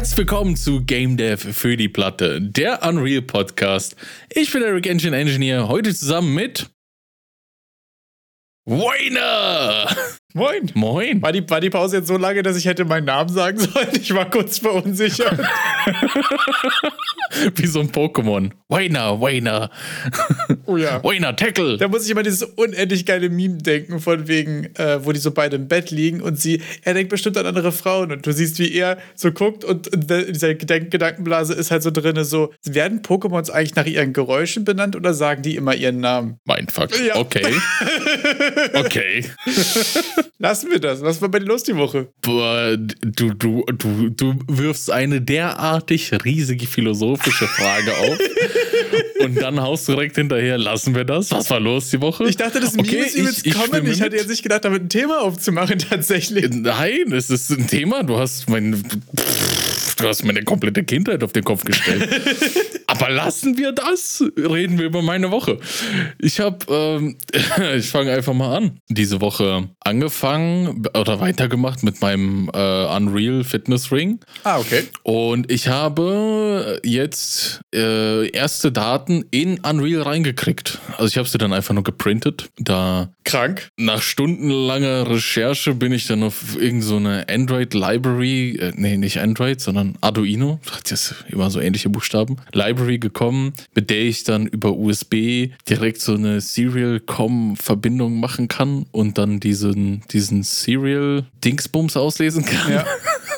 Herzlich willkommen zu Game Dev für die Platte, der Unreal Podcast. Ich bin Eric Engine Engineer, heute zusammen mit Wayner. Moin. Moin. War die, war die Pause jetzt so lange, dass ich hätte meinen Namen sagen sollen? Ich war kurz verunsichert. Wie so ein Pokémon. Wayner, Wayner. Oh ja. Wayner, Tackle. Da muss ich immer dieses unendlich geile Meme denken, von wegen, äh, wo die so beide im Bett liegen und sie, er denkt bestimmt an andere Frauen und du siehst, wie er so guckt und in dieser Gedank Gedankenblase ist halt so drin, so, werden Pokémons eigentlich nach ihren Geräuschen benannt oder sagen die immer ihren Namen? Mein Fuck. Ja. Okay. Okay. Lassen wir das. Was war bei dir los die Woche? Boah, du, du, du, du wirfst eine derartig riesige philosophische Frage auf. Und dann haust du direkt hinterher, lassen wir das? Was war los die Woche? Ich dachte, das Meme Okay, ist übelst ich- ich kommen. stimme Ich hatte jetzt nicht gedacht, damit ein Thema aufzumachen, tatsächlich. Nein, es ist ein Thema. Du hast mein. Pff, Du hast meine komplette Kindheit auf den Kopf gestellt. Aber lassen wir das? Reden wir über meine Woche. Ich habe, ähm, ich fange einfach mal an. Diese Woche angefangen oder weitergemacht mit meinem äh, Unreal Fitness Ring. Ah, okay. Und ich habe jetzt äh, erste Daten in Unreal reingekriegt. Also ich habe sie dann einfach nur geprintet. Da Krank. nach stundenlanger Recherche bin ich dann auf irgendeine so eine Android-Library, äh, nee, nicht Android, sondern Arduino, hat jetzt immer so ähnliche Buchstaben, Library gekommen, mit der ich dann über USB direkt so eine Serial-Com-Verbindung machen kann und dann diesen, diesen Serial-Dingsbums auslesen kann. Ja.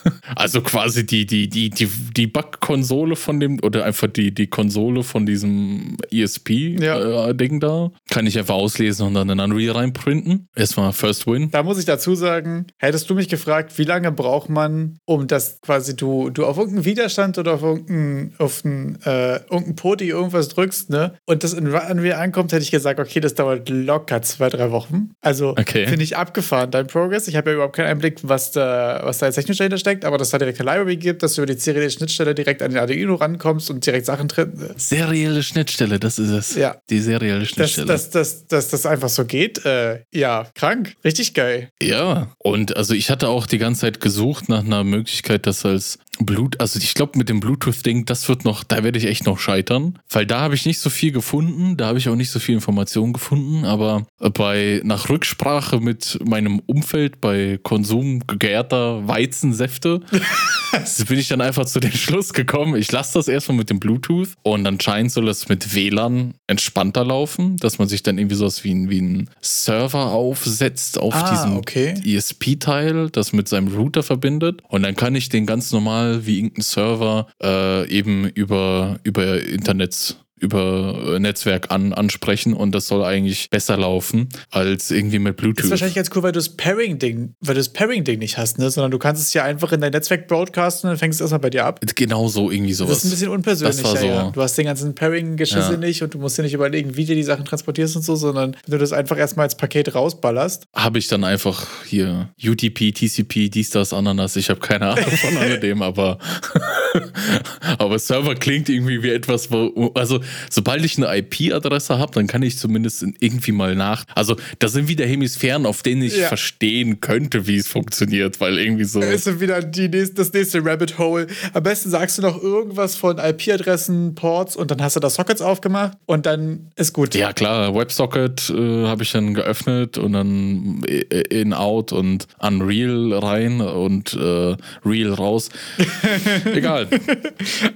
Also quasi die, die, die, die, die Bug-Konsole von dem, oder einfach die, die Konsole von diesem ESP-Ding Ja. da, kann ich einfach auslesen und dann in Unreal reinprinten. Erstmal First Win. Da muss ich dazu sagen, hättest du mich gefragt, wie lange braucht man, um das quasi du, du auf irgendeinen Widerstand oder auf irgendeinen, auf einen, äh, irgendeinen Poti irgendwas drückst, ne? Und das in Unreal ankommt, hätte ich gesagt, okay, das dauert locker zwei, drei Wochen. Also Okay. finde ich abgefahren, dein Progress. Ich habe ja überhaupt keinen Einblick, was da, was da jetzt technisch dahinter steckt, aber dass da direkt eine Library gibt, dass du über die serielle Schnittstelle direkt an den Arduino rankommst und direkt Sachen drin. Serielle Schnittstelle, das ist es. Ja. Die serielle Dass Schnittstelle. das, das, das, das einfach so geht, äh, ja, krank. Richtig geil. Ja, und also ich hatte auch die ganze Zeit gesucht nach einer Möglichkeit, das als Blut, also ich glaube mit dem Bluetooth-Ding, das wird noch, da werde ich echt noch scheitern, weil da habe ich nicht so viel gefunden, da habe ich auch nicht so viel Informationen gefunden, aber bei nach Rücksprache mit meinem Umfeld bei Konsum gegärter Weizensäfte bin ich dann einfach zu dem Schluss gekommen, ich lasse das erstmal mit dem Bluetooth und anscheinend soll das mit WLAN entspannter laufen, dass man sich dann irgendwie sowas wie, ein- wie ein Server aufsetzt auf Ah, diesem okay. ESP-Teil, das mit seinem Router verbindet. Und dann kann ich den ganz normal wie irgendein Server äh, eben über, über Internet über äh, Netzwerk an, ansprechen und das soll eigentlich besser laufen als irgendwie mit Bluetooth. Ist wahrscheinlich ganz cool, weil du das Pairing-Ding, weil du das Pairing-Ding nicht hast, ne? Sondern du kannst es ja einfach in dein Netzwerk broadcasten und dann fängst du es erstmal bei dir ab. genau so irgendwie sowas. Das ist ein bisschen unpersönlicher, Das war so- ja. Du hast den ganzen Pairing-Geschisse Ja. nicht und du musst dir nicht überlegen, wie du die Sachen transportierst und so, sondern wenn du das einfach erstmal als Paket rausballerst. habe ich dann einfach hier UTP, TCP, dies, das, Ananas. Ich habe keine Ahnung von alledem, aber, aber Server klingt irgendwie wie etwas, wo, also sobald ich eine IP-Adresse habe, dann kann ich zumindest irgendwie mal nach. Also da sind wieder Hemisphären, auf denen ich Ja. verstehen könnte, wie es funktioniert, weil irgendwie so. Ist wieder die nächste, das nächste Rabbit Hole. Am besten sagst du noch irgendwas von IP-Adressen, Ports und dann hast du da Sockets aufgemacht und dann ist gut. Ja, klar, WebSocket äh, habe ich dann geöffnet und dann in, out und Unreal rein und äh, Real raus. Egal.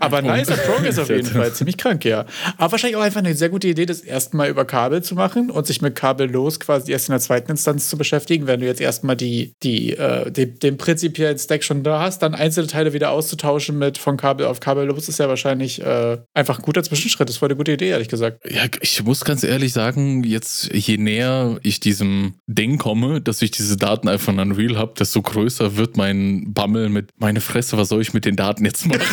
Aber nicer Progress auf jeden. Fall. Ziemlich krank, ja. Aber wahrscheinlich auch einfach eine sehr gute Idee, das erstmal über Kabel zu machen und sich mit kabellos quasi erst in der zweiten Instanz zu beschäftigen. Wenn du jetzt erstmal die, die, äh, den, den prinzipiellen Stack schon da hast, dann einzelne Teile wieder auszutauschen mit von Kabel auf kabellos ist ja wahrscheinlich äh, einfach ein guter Zwischenschritt. Das war eine gute Idee, ehrlich gesagt. Ja, ich muss ganz ehrlich sagen, jetzt je näher ich diesem Ding komme, dass ich diese Daten einfach in Unreal habe, desto größer wird mein Bammel mit meine Fresse, was soll ich mit den Daten jetzt machen?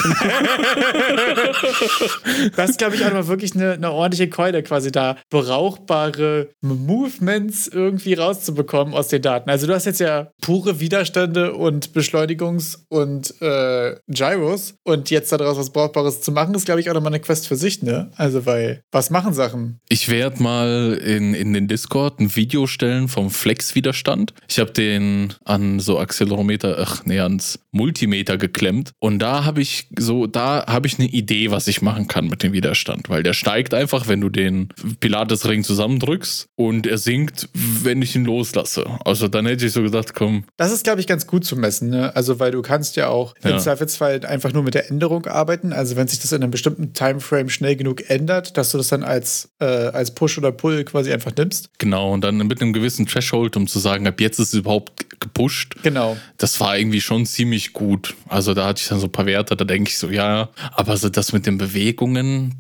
Das glaube ich, auch mal wirklich eine, eine ordentliche Keule, quasi da brauchbare Movements irgendwie rauszubekommen aus den Daten. Also du hast jetzt ja pure Widerstände und Beschleunigungs- und äh, Gyros und jetzt daraus was Brauchbares zu machen, ist, glaube ich, auch nochmal eine Quest für sich, ne? Also, weil, was machen Sachen? Ich werde mal in, in den Discord ein Video stellen vom Flex-Widerstand. Ich habe den an so Accelerometer, ach nee, ans Multimeter geklemmt und da habe ich so, da habe ich eine Idee, was ich machen kann mit dem Widerstand, weil der steigt einfach, wenn du den Pilates-Ring zusammendrückst und er sinkt, wenn ich ihn loslasse. Also dann hätte ich so gedacht, komm. Das ist, glaube ich, ganz gut zu messen, ne? Also, weil du kannst ja auch ja. im Zweifelsfall einfach nur mit der Änderung arbeiten. Also, wenn sich das in einem bestimmten Timeframe schnell genug ändert, dass du das dann als, äh, als Push oder Pull quasi einfach nimmst. Genau, und dann mit einem gewissen Threshold, um zu sagen, ab jetzt ist es überhaupt gepusht. Genau. Das war irgendwie schon ziemlich gut. Also da hatte ich dann so ein paar Werte, da denke ich so, ja, aber so das mit den Bewegungen,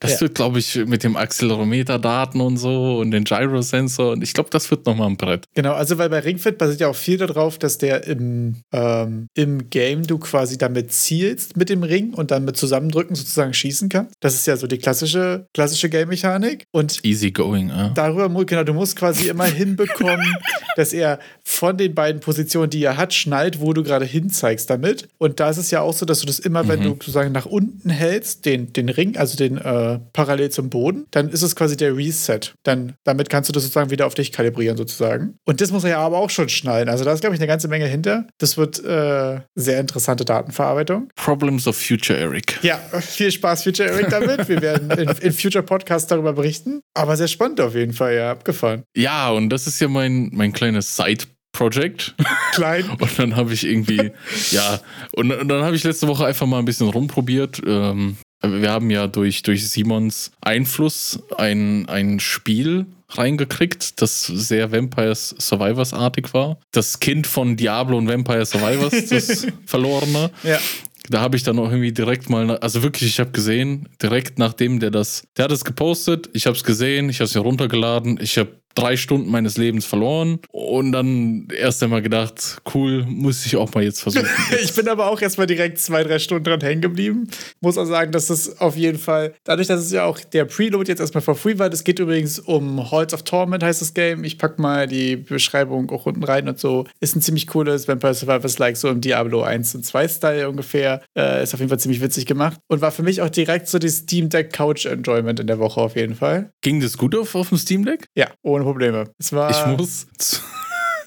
das ja. wird, glaube ich, mit dem Accelerometer-Daten und so und den Gyrosensor und ich glaube, das wird nochmal ein Brett. Genau, also weil bei Ringfit basiert ja auch viel darauf, dass der im, ähm, im Game du quasi damit zielst mit dem Ring und dann mit Zusammendrücken sozusagen schießen kannst. Das ist ja so die klassische, klassische Game-Mechanik. Und Easy going, ja. Darüber, genau, du musst quasi immer hinbekommen, dass er von den beiden Positionen, die er hat, schnallt, wo du gerade hinzeigst damit. Und da ist es ja auch so, dass du das immer, mhm. wenn du sozusagen nach unten hältst, den, den Ring, also den äh, parallel zum Boden, dann ist es quasi der Reset. Dann, damit kannst du das sozusagen wieder auf dich kalibrieren, sozusagen. Und das muss er ja aber auch schon schnallen. Also da ist, glaube ich, eine ganze Menge hinter. Das wird äh, sehr interessante Datenverarbeitung. Problems of Future Eric. Ja, viel Spaß, Future Eric, damit. Wir werden in, in Future Podcasts darüber berichten. Aber sehr spannend auf jeden Fall, ja, abgefahren. Ja, und das ist ja mein, mein kleines Side- Project. Klein. Und dann habe ich irgendwie, ja, und, und dann habe ich letzte Woche einfach mal ein bisschen rumprobiert. Ähm, wir haben ja durch, durch Simons Einfluss ein, ein Spiel reingekriegt, das sehr Vampires Survivors artig war. Das Kind von Diablo und Vampire Survivors, das Verlorene. Ja da habe ich dann auch irgendwie direkt mal, also wirklich, ich habe gesehen, direkt nachdem der das, der hat es gepostet, ich habe es gesehen, ich habe es hier runtergeladen, ich habe drei Stunden meines Lebens verloren und dann erst einmal gedacht, cool, muss ich auch mal jetzt versuchen. ich bin aber auch erstmal direkt zwei, drei Stunden dran hängen geblieben. Muss auch sagen, dass das auf jeden Fall, dadurch, dass es ja auch der Preload jetzt erstmal for free war, das geht übrigens um Halls of Torment, heißt das Game. Ich pack mal die Beschreibung auch unten rein und so. Ist ein ziemlich cooles Vampire Survivors-like, so im Diablo 1 und 2 Style ungefähr. Äh, ist auf jeden Fall ziemlich witzig gemacht und war für mich auch direkt so die Steam Deck Couch Enjoyment in der Woche auf jeden Fall. Ging das gut auf, auf dem Steam Deck? Ja, ohne Probleme. Es war ich muss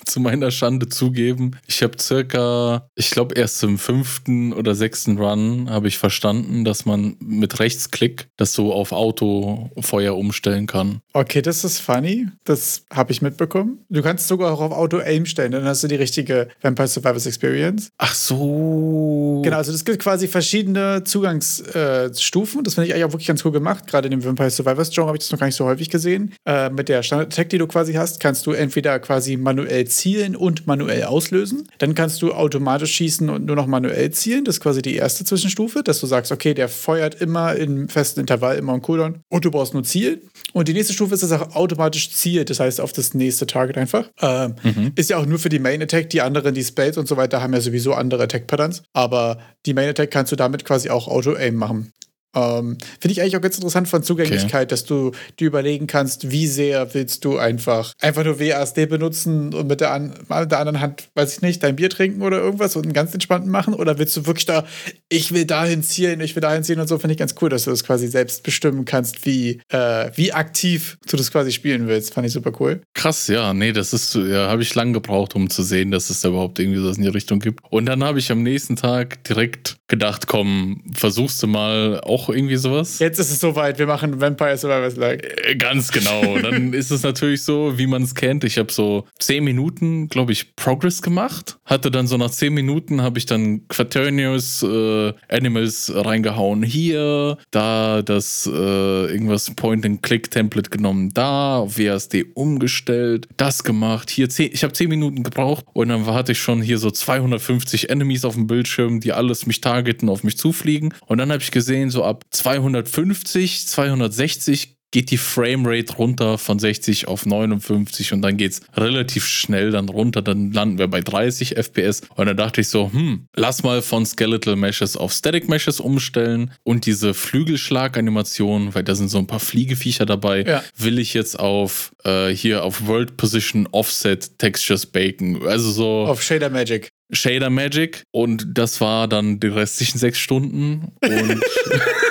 zu meiner Schande zugeben, ich habe circa, ich glaube erst im fünften oder sechsten Run habe ich verstanden, dass man mit Rechtsklick das so auf Autofeuer umstellen kann. Okay, das ist funny. Das habe ich mitbekommen. Du kannst sogar auch auf Auto-Aim stellen, dann hast du die richtige Vampire Survivors Experience. Ach so. Genau, also es gibt quasi verschiedene Zugangsstufen. Äh, das finde ich eigentlich auch wirklich ganz cool gemacht. Gerade in dem Vampire Survivors Genre habe ich das noch gar nicht so häufig gesehen. Äh, mit der Standard-Attack, die du quasi hast, kannst du entweder quasi manuell zielen und manuell auslösen. Dann kannst du automatisch schießen und nur noch manuell zielen. Das ist quasi die erste Zwischenstufe, dass du sagst, okay, der feuert immer im festen Intervall, immer im Cooldown und du brauchst nur zielen. Und die nächste Stufe ist, dass er automatisch zielt, das heißt auf das nächste Target einfach. Ähm, mhm. Ist ja auch nur für die Main Attack. Die anderen, die Spells und so weiter, haben ja sowieso andere Attack Patterns. Aber die Main Attack kannst du damit quasi auch Auto-Aim machen. Ähm, Finde ich eigentlich auch ganz interessant von Zugänglichkeit, okay. dass du dir überlegen kannst, wie sehr willst du einfach einfach nur WASD benutzen und mit der, an, mit der anderen Hand, weiß ich nicht, dein Bier trinken oder irgendwas und einen ganz entspannten machen? Oder willst du wirklich da, ich will dahin zielen, ich will dahin zielen und so? Finde ich ganz cool, dass du das quasi selbst bestimmen kannst, wie, äh, wie aktiv du das quasi spielen willst. Fand ich super cool. Krass, ja, nee, das ist, ja, habe ich lange gebraucht, um zu sehen, dass es da überhaupt irgendwie so in die Richtung gibt. Und dann habe ich am nächsten Tag direkt gedacht, komm, versuchst du mal auch auch irgendwie sowas. Jetzt ist es soweit, wir machen Vampire Survivors Like. Äh, ganz genau. Dann ist es natürlich so, wie man es kennt. Ich habe so zehn Minuten, glaube ich, Progress gemacht. Hatte dann so nach zehn Minuten habe ich dann Quaternius äh, Animals reingehauen. Hier, da das äh, irgendwas Point-and-Click-Template genommen, da, auf WASD umgestellt, das gemacht. Hier, zehn, ich habe zehn Minuten gebraucht und dann hatte ich schon hier so 250 Enemies auf dem Bildschirm, die alles mich targeten, auf mich zufliegen. Und dann habe ich gesehen, so ab ab 250, 260 geht die Framerate runter von 60 auf 59 und dann geht's relativ schnell dann runter. Dann landen wir bei 30 FPS. Und dann dachte ich so, hm, lass mal von Skeletal Meshes auf Static Meshes umstellen und diese Flügelschlag-Animation, weil da sind so ein paar Fliegeviecher dabei, ja. will ich jetzt auf äh, hier auf World Position Offset Textures baken. Also so. Auf Shader Magic. Shader Magic und das war dann die restlichen sechs Stunden und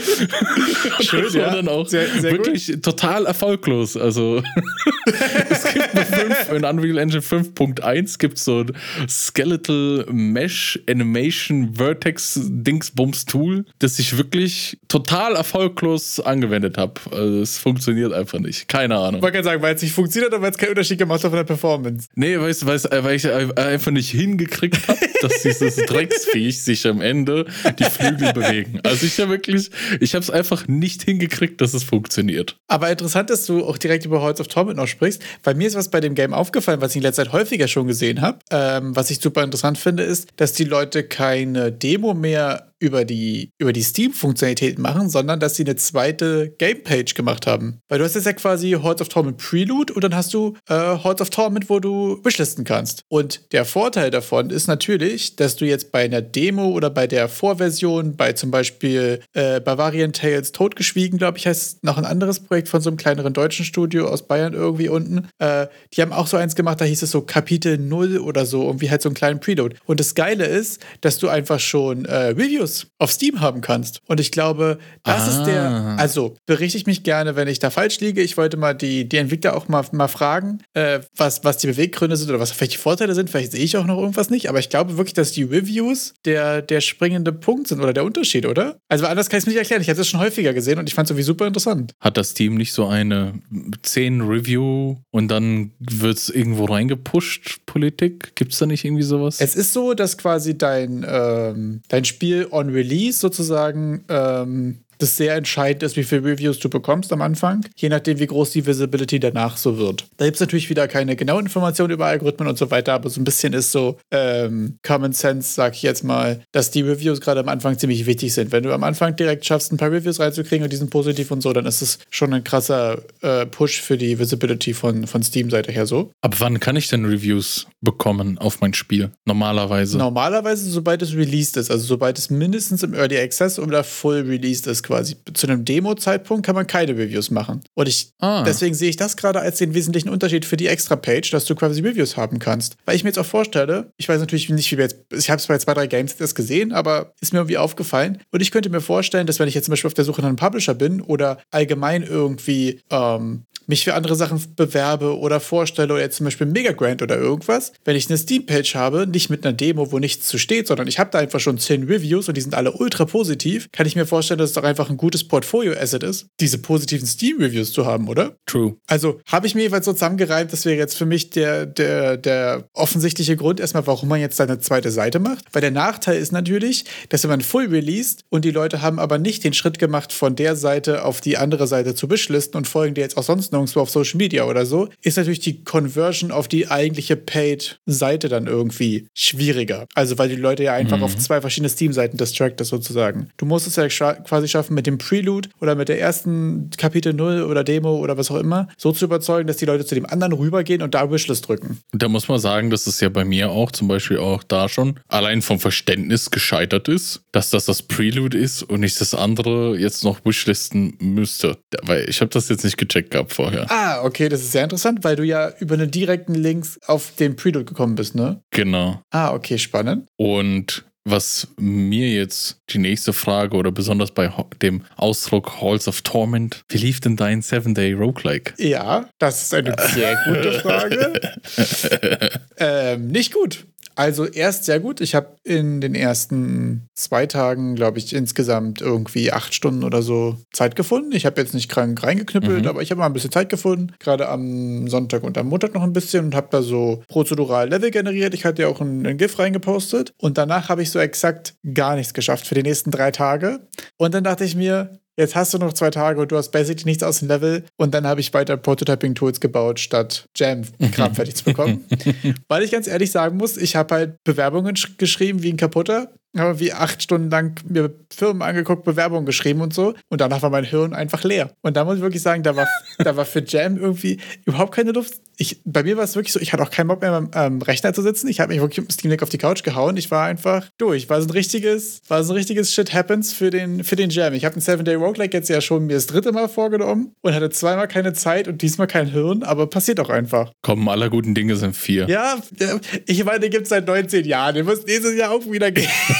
Schön, das war ja. dann auch sehr, sehr wirklich gut. total erfolglos. Also es gibt eine 5, in Unreal Engine 5.1 gibt es so ein Skeletal Mesh Animation Vertex Dingsbums Tool, das ich wirklich total erfolglos angewendet habe. Also es funktioniert einfach nicht. Keine Ahnung. Man kann sagen, weil es nicht funktioniert oder weil es keinen Unterschied gemacht hat von der Performance. Nee, weißt, weißt, weil ich einfach nicht hingekriegt habe, dass dieses Drecksviech sich am Ende die Flügel bewegen. Also ich habe wirklich, ich habe es einfach nicht hingekriegt, dass es funktioniert. Aber interessant, dass du auch direkt über Hearts of Torment noch sprichst, weil mir ist was bei dem Game aufgefallen, was ich in letzter Zeit häufiger schon gesehen habe. Ähm, was ich super interessant finde, ist, dass die Leute keine Demo mehr über die, über die Steam-Funktionalität machen, sondern dass sie eine zweite Gamepage gemacht haben. Weil du hast jetzt ja quasi Hearts of Torment Prelude und dann hast du äh, Hearts of Torment, wo du wishlisten kannst. Und der Vorteil davon ist natürlich, dass du jetzt bei einer Demo oder bei der Vorversion, bei zum Beispiel äh, Bavarian Tales Totgeschwiegen, glaube ich, heißt noch ein anderes Projekt von so einem kleineren deutschen Studio aus Bayern irgendwie unten. Äh, die haben auch so eins gemacht, da hieß es so Kapitel 0 oder so, irgendwie halt so einen kleinen Preload. Und das Geile ist, dass du einfach schon äh, Reviews Reviews auf Steam haben kannst. Und ich glaube, das ah. ist der. Ah. Also, berichte ich mich gerne, wenn ich da falsch liege. Ich wollte mal die, die Entwickler auch mal, mal fragen, äh, was, was die Beweggründe sind oder was vielleicht die Vorteile sind. Vielleicht sehe ich auch noch irgendwas nicht. Aber ich glaube wirklich, dass die Reviews der, der springende Punkt sind oder der Unterschied, oder? Also, anders kann ich es nicht erklären. Ich habe das schon häufiger gesehen und ich fand es irgendwie super interessant. Hat das Team nicht so eine 10 Review und dann wird es irgendwo reingepusht, Politik? Gibt es da nicht irgendwie sowas? Es ist so, dass quasi dein, ähm, dein Spiel on Release sozusagen ähm, das sehr entscheidend ist, wie viele Reviews du bekommst am Anfang, je nachdem, wie groß die Visibility danach so wird. Da gibt es natürlich wieder keine genauen Informationen über Algorithmen und so weiter, aber so ein bisschen ist so ähm, Common Sense, sag ich jetzt mal, dass die Reviews gerade am Anfang ziemlich wichtig sind. Wenn du am Anfang direkt schaffst, ein paar Reviews reinzukriegen und die sind positiv und so, dann ist es schon ein krasser äh, Push für die Visibility von, von Steam-Seite her so. Ab wann kann ich denn Reviews bekommen auf mein Spiel? Normalerweise? Normalerweise, sobald es released ist, also sobald es mindestens im Early Access oder full released ist quasi. Zu einem Demo-Zeitpunkt kann man keine Reviews machen. Und ich, ah. deswegen sehe ich das gerade als den wesentlichen Unterschied für die Extra-Page, dass du quasi Reviews haben kannst. Weil ich mir jetzt auch vorstelle, ich weiß natürlich nicht, wie wir jetzt, ich habe es bei zwei, drei Games das gesehen, aber ist mir irgendwie aufgefallen. Und ich könnte mir vorstellen, dass wenn ich jetzt zum Beispiel auf der Suche nach einem Publisher bin oder allgemein irgendwie ähm, mich für andere Sachen bewerbe oder vorstelle oder jetzt zum Beispiel Mega Grant oder irgendwas, wenn ich eine Steam-Page habe, nicht mit einer Demo, wo nichts zu steht, sondern ich habe da einfach schon zehn Reviews und die sind alle ultra positiv, kann ich mir vorstellen, dass es doch einfach ein gutes Portfolio-Asset ist, diese positiven Steam-Reviews zu haben, oder? True. Also habe ich mir jeweils so zusammengereimt, das wäre jetzt für mich der, der, der offensichtliche Grund erstmal, warum man jetzt eine zweite Seite macht. Weil der Nachteil ist natürlich, dass wenn man full released und die Leute haben aber nicht den Schritt gemacht, von der Seite auf die andere Seite zu wishlisten und folgen dir jetzt auch sonst nirgendwo auf Social Media oder so, ist natürlich die Conversion auf die eigentliche Paid-Seite dann irgendwie schwieriger. Also weil die Leute ja einfach mhm. auf zwei verschiedene Steam-Seiten distracted sozusagen. Du musst es ja quasi schaffen, mit dem Prelude oder mit der ersten Kapitel 0 oder Demo oder was auch immer, so zu überzeugen, dass die Leute zu dem anderen rübergehen und da Wishlist drücken. Da muss man sagen, dass es ja bei mir auch zum Beispiel auch da schon allein vom Verständnis gescheitert ist, dass das das Prelude ist und nicht das andere jetzt noch Wishlisten müsste. Weil ich habe das jetzt nicht gecheckt gehabt vorher. Ah, okay, das ist sehr interessant, weil du ja über einen direkten Link auf den Prelude gekommen bist, ne? Genau. Ah, okay, spannend. Und was mir jetzt die nächste Frage oder besonders bei dem Ausdruck Halls of Torment, wie lief denn dein Seven-Day Roguelike? Ja, das ist eine sehr gute Frage. ähm, nicht gut. Also erst sehr gut. Ich habe in den ersten zwei Tagen, glaube ich, insgesamt irgendwie acht Stunden oder so Zeit gefunden. Ich habe jetzt nicht krank reingeknüppelt, mhm. aber ich habe mal ein bisschen Zeit gefunden. Gerade am Sonntag und am Montag noch ein bisschen und habe da so prozedural Level generiert. Ich hatte ja auch ein, ein GIF reingepostet. Und danach habe ich so exakt gar nichts geschafft für die nächsten drei Tage. Und dann dachte ich mir, Jetzt hast du noch zwei Tage und du hast basically nichts aus dem Level. Und dann habe ich weiter Prototyping-Tools gebaut, statt Jam-Kram fertig zu bekommen. Weil ich ganz ehrlich sagen muss, ich habe halt Bewerbungen geschrieben wie ein Kaputter wie acht Stunden lang mir Firmen angeguckt, Bewerbungen geschrieben und so. Und danach war mein Hirn einfach leer. Und da muss ich wirklich sagen, da war, da war für Jam irgendwie überhaupt keine Luft. Ich, bei mir war es wirklich so, ich hatte auch keinen Bock mehr am ähm, Rechner zu sitzen. Ich habe mich wirklich mit dem Steam Deck auf die Couch gehauen. Ich war einfach durch. War so ein richtiges, war so ein richtiges Shit Happens für den, für den Jam. Ich habe einen Seven Day Roguelike jetzt ja schon mir das dritte Mal vorgenommen und hatte zweimal keine Zeit und diesmal kein Hirn, aber passiert auch einfach. Kommen aller guten Dinge sind vier. Ja, ich meine, den gibt es seit 19 Jahren. Den muss nächstes Jahr auch wieder gehen.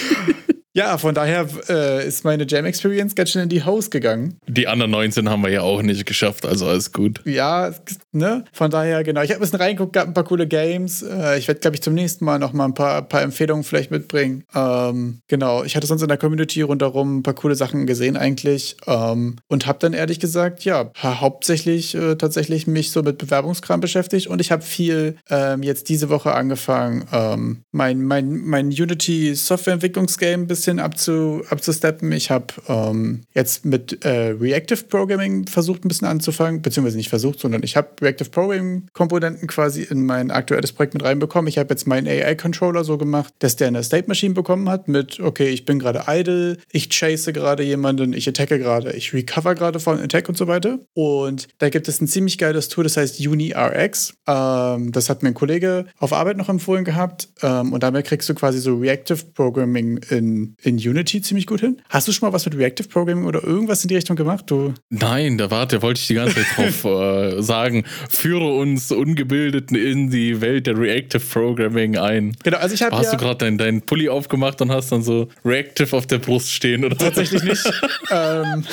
Ja, von daher äh, ist meine Jam Experience ganz schnell in die Hose gegangen. Die anderen 19 haben wir ja auch nicht geschafft, also alles gut. Ja, ne? Von daher, genau. Ich habe ein bisschen reingeguckt, gab ein paar coole Games. Äh, ich werde, glaube ich, zum nächsten Mal noch mal ein paar, paar Empfehlungen vielleicht mitbringen. Ähm, genau. Ich hatte sonst in der Community rundherum ein paar coole Sachen gesehen eigentlich. Ähm, und habe dann ehrlich gesagt, ja, hauptsächlich äh, tatsächlich mich so mit Bewerbungskram beschäftigt. Und ich habe viel ähm, jetzt diese Woche angefangen, ähm, mein, mein, mein Unity Softwareentwicklungsgame bis bisschen abzu, abzusteppen. Ich habe ähm, jetzt mit äh, Reactive Programming versucht, ein bisschen anzufangen, beziehungsweise nicht versucht, sondern ich habe Reactive Programming-Komponenten quasi in mein aktuelles Projekt mit reinbekommen. Ich habe jetzt meinen AI-Controller so gemacht, dass der eine State Machine bekommen hat mit, okay, ich bin gerade idle, ich chase gerade jemanden, ich attacke gerade, ich recover gerade von Attack und so weiter. Und da gibt es ein ziemlich geiles Tool, das heißt UniRX. Ähm, das hat mir ein Kollege auf Arbeit noch empfohlen gehabt. Ähm, und damit kriegst du quasi so Reactive Programming in in, Unity ziemlich gut hin. Hast du schon mal was mit Reactive Programming oder irgendwas in die Richtung gemacht? Du? Nein, da warte, wollte ich die ganze Zeit drauf äh, sagen. Führe uns Ungebildeten in die Welt der Reactive Programming ein. Genau, also ich habe. Hast ja, du gerade deinen dein Pulli aufgemacht und hast dann so Reactive auf der Brust stehen, oder? Tatsächlich nicht. ähm,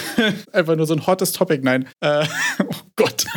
einfach nur so ein hottes Topic, nein. Äh, oh Gott.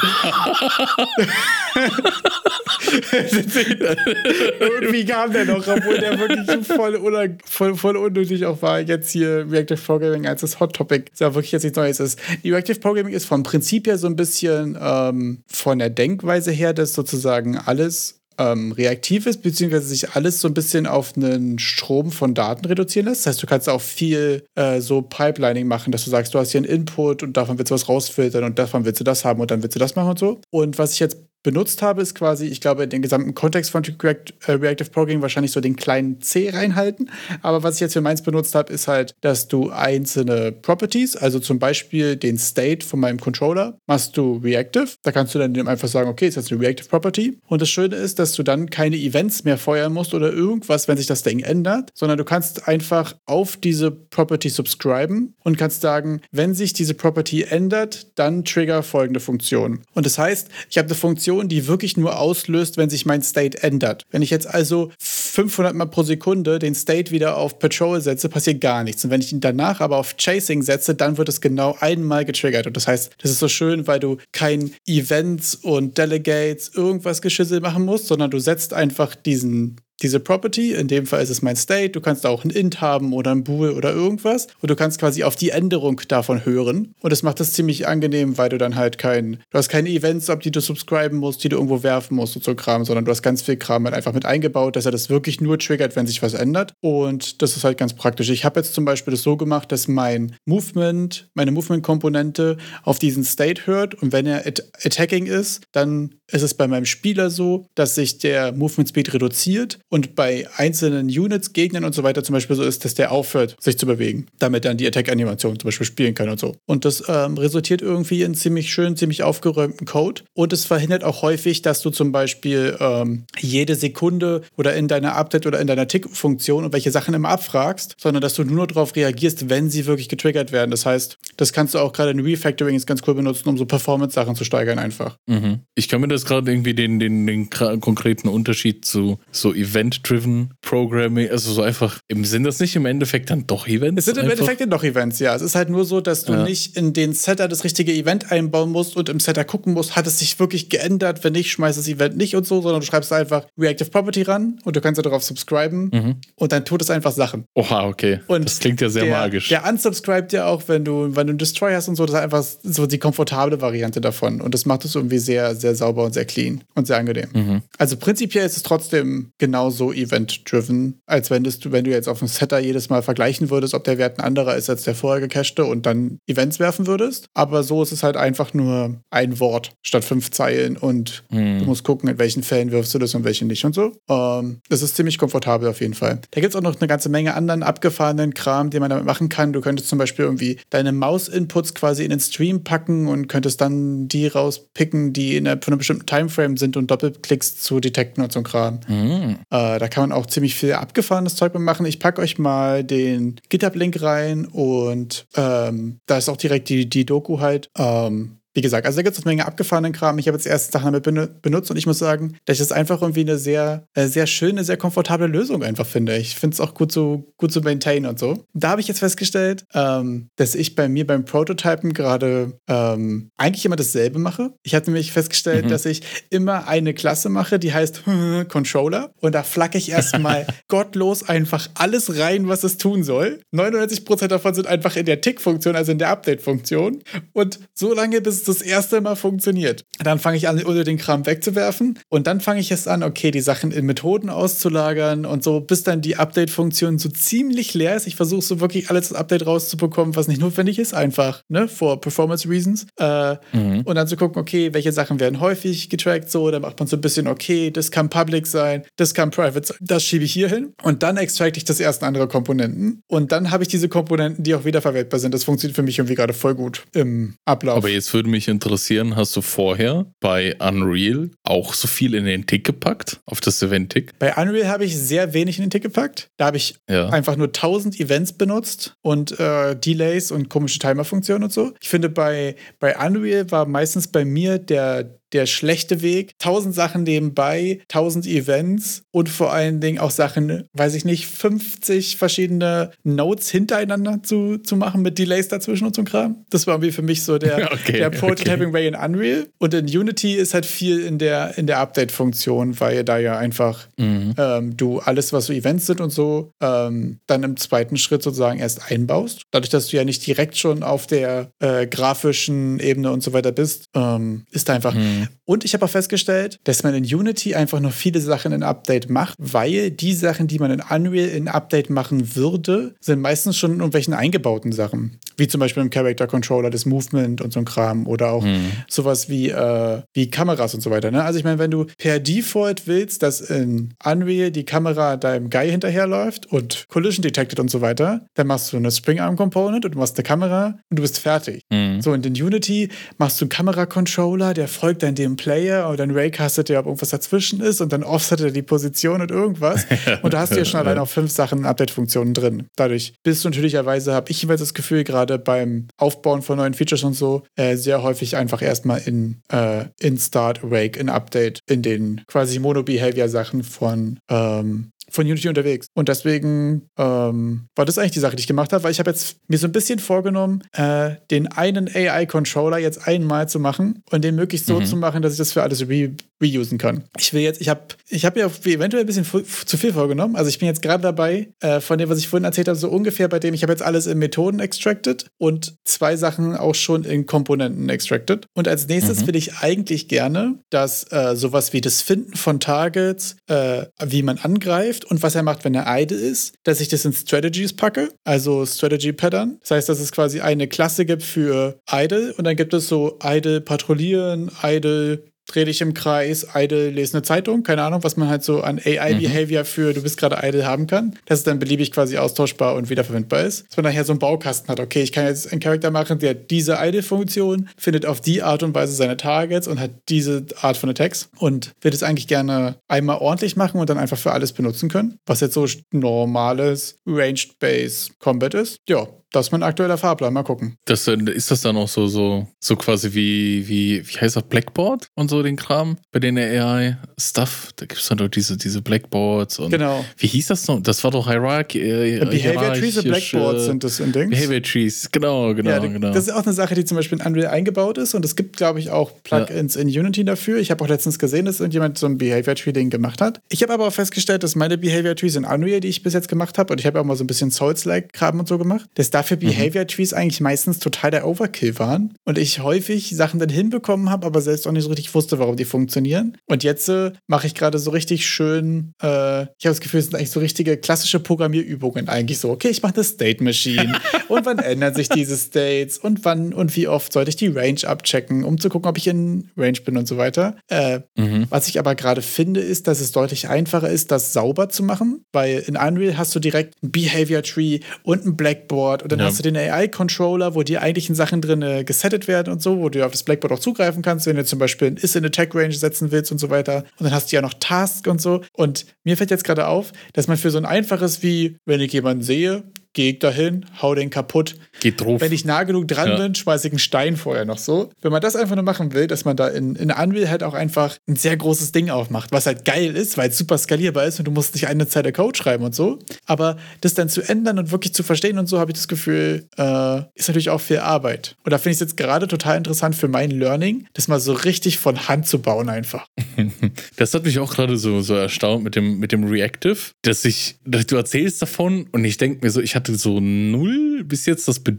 Irgendwie kam der noch, obwohl der wirklich voll, voll, voll unnötig auch war. Jetzt hier Reactive Programming als das Hot Topic. Ist ja wirklich jetzt nichts Neues ist. Reactive Programming ist vom Prinzip her so ein bisschen ähm, von der Denkweise her, dass sozusagen alles ähm, reaktiv ist, beziehungsweise sich alles so ein bisschen auf einen Strom von Daten reduzieren lässt. Das heißt, du kannst auch viel äh, so Pipelining machen, dass du sagst, du hast hier einen Input und davon willst du was rausfiltern und davon willst du das haben und dann willst du das machen und so. Und was ich jetzt benutzt habe, ist quasi, ich glaube, in den gesamten Kontext von React, äh, Reactive Programming wahrscheinlich so den kleinen C reinhalten. Aber was ich jetzt für meins benutzt habe, ist halt, dass du einzelne Properties, also zum Beispiel den State von meinem Controller, machst du Reactive. Da kannst du dann dem einfach sagen, okay, ist jetzt eine Reactive Property. Und das Schöne ist, dass du dann keine Events mehr feuern musst oder irgendwas, wenn sich das Ding ändert, sondern du kannst einfach auf diese Property subscriben und kannst sagen, wenn sich diese Property ändert, dann trigger folgende Funktion. Und das heißt, ich habe eine Funktion, Funktion, die wirklich nur auslöst, wenn sich mein State ändert. Wenn ich jetzt also 500 Mal pro Sekunde den State wieder auf Patrol setze, passiert gar nichts. Und wenn ich ihn danach aber auf Chasing setze, dann wird es genau einmal getriggert. Und das heißt, das ist so schön, weil du kein Events und Delegates irgendwas Geschissel machen musst, sondern du setzt einfach diesen diese Property, in dem Fall ist es mein State, du kannst auch ein Int haben oder ein Bool oder irgendwas und du kannst quasi auf die Änderung davon hören und das macht das ziemlich angenehm, weil du dann halt kein, du hast keine Events, auf die du subscriben musst, die du irgendwo werfen musst und so Kram, sondern du hast ganz viel Kram halt einfach mit eingebaut, dass er das wirklich nur triggert, wenn sich was ändert und das ist halt ganz praktisch. Ich habe jetzt zum Beispiel das so gemacht, dass mein Movement, meine Movement-Komponente auf diesen State hört und wenn er attacking ist, dann ist es bei meinem Spieler so, dass sich der Movement Speed reduziert und bei einzelnen Units, Gegnern und so weiter zum Beispiel so ist, dass der aufhört, sich zu bewegen, damit dann die Attack-Animation zum Beispiel spielen kann und so. Und das ähm, resultiert irgendwie in ziemlich schön, ziemlich aufgeräumten Code und es verhindert auch häufig, dass du zum Beispiel ähm, jede Sekunde oder in deiner Update oder in deiner Tick-Funktion und welche Sachen immer abfragst, sondern dass du nur darauf reagierst, wenn sie wirklich getriggert werden. Das heißt, das kannst du auch gerade in Refactoring ist ganz cool benutzen, um so Performance-Sachen zu steigern einfach. Mhm. Ich kann mir das gerade irgendwie den, den, den konkreten Unterschied zu so Event-Driven Programming, also so einfach, im sind das nicht im Endeffekt dann doch Events? Es sind im einfach? Endeffekt doch Events, ja. Es ist halt nur so, dass du ja. nicht in den Setter das richtige Event einbauen musst und im Setter gucken musst, hat es sich wirklich geändert, wenn nicht, schmeißt das Event nicht und so, sondern du schreibst einfach Reactive Property ran und du kannst ja darauf subscriben mhm. und dann tut es einfach Sachen. Oha, okay. Und das klingt ja sehr der, magisch. Der unsubscribt ja auch, wenn du, wenn du einen Destroy hast und so, das ist einfach so die komfortable Variante davon und das macht es irgendwie sehr, sehr sauber und sehr clean und sehr angenehm. Mhm. Also prinzipiell ist es trotzdem genauso event-driven, als wenn, das, wenn du jetzt auf dem Setter jedes Mal vergleichen würdest, ob der Wert ein anderer ist als der vorher gecachte und dann Events werfen würdest. Aber so ist es halt einfach nur ein Wort statt fünf Zeilen und hm. du musst gucken, in welchen Fällen wirfst du das und welchen nicht und so. Ähm, das ist ziemlich komfortabel auf jeden Fall. Da gibt es auch noch eine ganze Menge anderen abgefahrenen Kram, den man damit machen kann. Du könntest zum Beispiel irgendwie deine Maus-Inputs quasi in den Stream packen und könntest dann die rauspicken, die innerhalb von einem bestimmten Timeframe sind und Doppelklicks zu detekten und so ein Kram. Mhm. Äh, da kann man auch ziemlich viel abgefahrenes Zeug machen. Ich packe euch mal den GitHub-Link rein und ähm, da ist auch direkt die, die Doku halt. Ähm, wie gesagt, also da gibt es eine Menge abgefahrenen Kram. Ich habe jetzt erst Sachen damit benutzt und ich muss sagen, dass ich das einfach irgendwie eine sehr, äh, sehr schöne, sehr komfortable Lösung einfach finde. Ich finde es auch gut zu, gut zu maintainen und so. Da habe ich jetzt festgestellt, ähm, dass ich bei mir beim Prototypen gerade ähm, eigentlich immer dasselbe mache. Ich hatte nämlich festgestellt, mhm. dass ich immer eine Klasse mache, die heißt Controller und da flacke ich erstmal gottlos einfach alles rein, was es tun soll. 99% davon sind einfach in der Tick-Funktion, also in der Update-Funktion und so lange, bis es das erste Mal funktioniert. Dann fange ich an, den Kram wegzuwerfen und dann fange ich erst an, okay, die Sachen in Methoden auszulagern und so, bis dann die Update-Funktion so ziemlich leer ist. Ich versuche so wirklich alles das Update rauszubekommen, was nicht notwendig ist, einfach, ne, for Performance Reasons. Äh, mhm. Und dann zu gucken, okay, welche Sachen werden häufig getrackt, so, dann macht man so ein bisschen, okay, das kann Public sein, das kann Private sein, das schiebe ich hier hin und dann extracte ich das erst in andere Komponenten und dann habe ich diese Komponenten, die auch wiederverwertbar sind. Das funktioniert für mich irgendwie gerade voll gut im Ablauf. Aber jetzt würde mich interessieren, hast du vorher bei Unreal auch so viel in den Tick gepackt, auf das Event-Tick? Bei Unreal habe ich sehr wenig in den Tick gepackt. Da habe ich ja. einfach nur 1000 Events benutzt und äh, Delays und komische Timer-Funktionen und so. Ich finde, bei, bei Unreal war meistens bei mir der, der schlechte Weg. Tausend Sachen nebenbei, tausend Events und vor allen Dingen auch Sachen, weiß ich nicht, 50 verschiedene Notes hintereinander zu, zu machen mit Delays dazwischen und so ein Kram. Das war irgendwie für mich so der, okay, der Prototyping okay. Way in Unreal. Und in Unity ist halt viel in der, in der Update-Funktion, weil da ja einfach mhm. ähm, du alles, was so Events sind und so, ähm, dann im zweiten Schritt sozusagen erst einbaust. Dadurch, dass du ja nicht direkt schon auf der äh, grafischen Ebene und so weiter bist, ähm, ist da einfach mhm. Und ich habe auch festgestellt, dass man in Unity einfach noch viele Sachen in Update macht, weil die Sachen, die man in Unreal in Update machen würde, sind meistens schon in irgendwelchen eingebauten Sachen. Wie zum Beispiel im Character Controller, das Movement und so ein Kram. Oder auch mhm. sowas wie, äh, wie Kameras und so weiter. Ne? Also ich meine, wenn du per Default willst, dass in Unreal die Kamera deinem Guy hinterherläuft und Collision detected und so weiter, dann machst du eine Spring Arm Component und du machst eine Kamera und du bist fertig. Mhm. So, und in Unity machst du einen Kamera-Controller, der folgt dann dem Player und dann raycastet er, ob irgendwas dazwischen ist und dann offsettet er die Position und irgendwas. und da hast du ja schon allein auf fünf Sachen Update-Funktionen drin. Dadurch bist du natürlicherweise, habe ich jeweils das Gefühl, gerade beim Aufbauen von neuen Features und so, äh, sehr häufig einfach erstmal in, äh, in Start, Wake, in Update, in den quasi Mono-Behavior-Sachen von ähm, von Unity unterwegs. Und deswegen ähm, war das eigentlich die Sache, die ich gemacht habe, weil ich habe jetzt mir so ein bisschen vorgenommen, äh, den einen AI-Controller jetzt einmal zu machen und den möglichst so mhm. zu machen, dass ich das für alles re reusen kann. Ich will jetzt, ich habe ich hab mir eventuell ein bisschen zu viel vorgenommen. Also ich bin jetzt gerade dabei, äh, von dem, was ich vorhin erzählt habe, so ungefähr bei dem, ich habe jetzt alles in Methoden extracted und zwei Sachen auch schon in Komponenten extracted. Und als nächstes mhm. will ich eigentlich gerne, dass äh, sowas wie das Finden von Targets, äh, wie man angreift und was er macht, wenn er idle ist, dass ich das in Strategies packe, also Strategy Pattern. Das heißt, dass es quasi eine Klasse gibt für idle und dann gibt es so idle patrouillieren, idle dreh dich im Kreis, idle, lese eine Zeitung, keine Ahnung, was man halt so an AI-Behavior mhm. für du bist gerade idle haben kann, dass es dann beliebig quasi austauschbar und wiederverwendbar ist. Dass man nachher so einen Baukasten hat, okay, ich kann jetzt einen Charakter machen, der diese idle-Funktion findet auf die Art und Weise seine Targets und hat diese Art von Attacks und wird es eigentlich gerne einmal ordentlich machen und dann einfach für alles benutzen können, was jetzt so normales Ranged-Base Combat ist. Ja, das ist mein aktueller Fahrplan. Mal gucken. Das, äh, ist das dann auch so, so, so quasi wie, wie, wie heißt das, Blackboard und so den Kram bei den AI-Stuff? Da gibt es dann doch diese, diese Blackboards und. Genau. Wie hieß das noch? Das war doch Hierarchy. Äh, Behavior Trees und Blackboards sind das in Dings. Behavior Trees, genau, genau, ja, genau. Das ist auch eine Sache, die zum Beispiel in Unreal eingebaut ist und es gibt, glaube ich, auch Plugins ja. in Unity dafür. Ich habe auch letztens gesehen, dass irgendjemand so ein Behavior Tree-Ding gemacht hat. Ich habe aber auch festgestellt, dass meine Behavior Trees in Unreal, die ich bis jetzt gemacht habe, und ich habe auch mal so ein bisschen Souls-like-Kram und so gemacht, dass da dafür mhm. Behavior Trees eigentlich meistens total der Overkill waren und ich häufig Sachen dann hinbekommen habe, aber selbst auch nicht so richtig wusste, warum die funktionieren. Und jetzt äh, mache ich gerade so richtig schön, äh, ich habe das Gefühl, es sind eigentlich so richtige klassische Programmierübungen eigentlich so. Okay, ich mache eine State Machine und wann ändern sich diese States und wann und wie oft sollte ich die Range abchecken, um zu gucken, ob ich in Range bin und so weiter. Äh, mhm. Was ich aber gerade finde, ist, dass es deutlich einfacher ist, das sauber zu machen, weil in Unreal hast du direkt ein Behavior Tree und ein Blackboard und dann ja. hast du den AI-Controller, wo die eigentlichen Sachen drin äh, gesettet werden und so, wo du auf das Blackboard auch zugreifen kannst, wenn du zum Beispiel ein Is in Attack Range setzen willst und so weiter. Und dann hast du ja noch Tasks und so. Und mir fällt jetzt gerade auf, dass man für so ein einfaches wie, wenn ich jemanden sehe, gehe ich dahin, hau den kaputt. Geht drauf. Wenn ich nah genug dran ja. bin, schmeiße ich einen Stein vorher noch so. Wenn man das einfach nur machen will, dass man da in, in Unreal halt auch einfach ein sehr großes Ding aufmacht, was halt geil ist, weil es super skalierbar ist und du musst nicht eine Zeit der Code schreiben und so. Aber das dann zu ändern und wirklich zu verstehen und so, habe ich das Gefühl, äh, ist natürlich auch viel Arbeit. Und da finde ich es jetzt gerade total interessant für mein Learning, das mal so richtig von Hand zu bauen einfach. das hat mich auch gerade so, so erstaunt mit dem, mit dem Reactive, dass ich, dass du erzählst davon und ich denke mir so, ich hatte so null bis jetzt das Bedürfnis,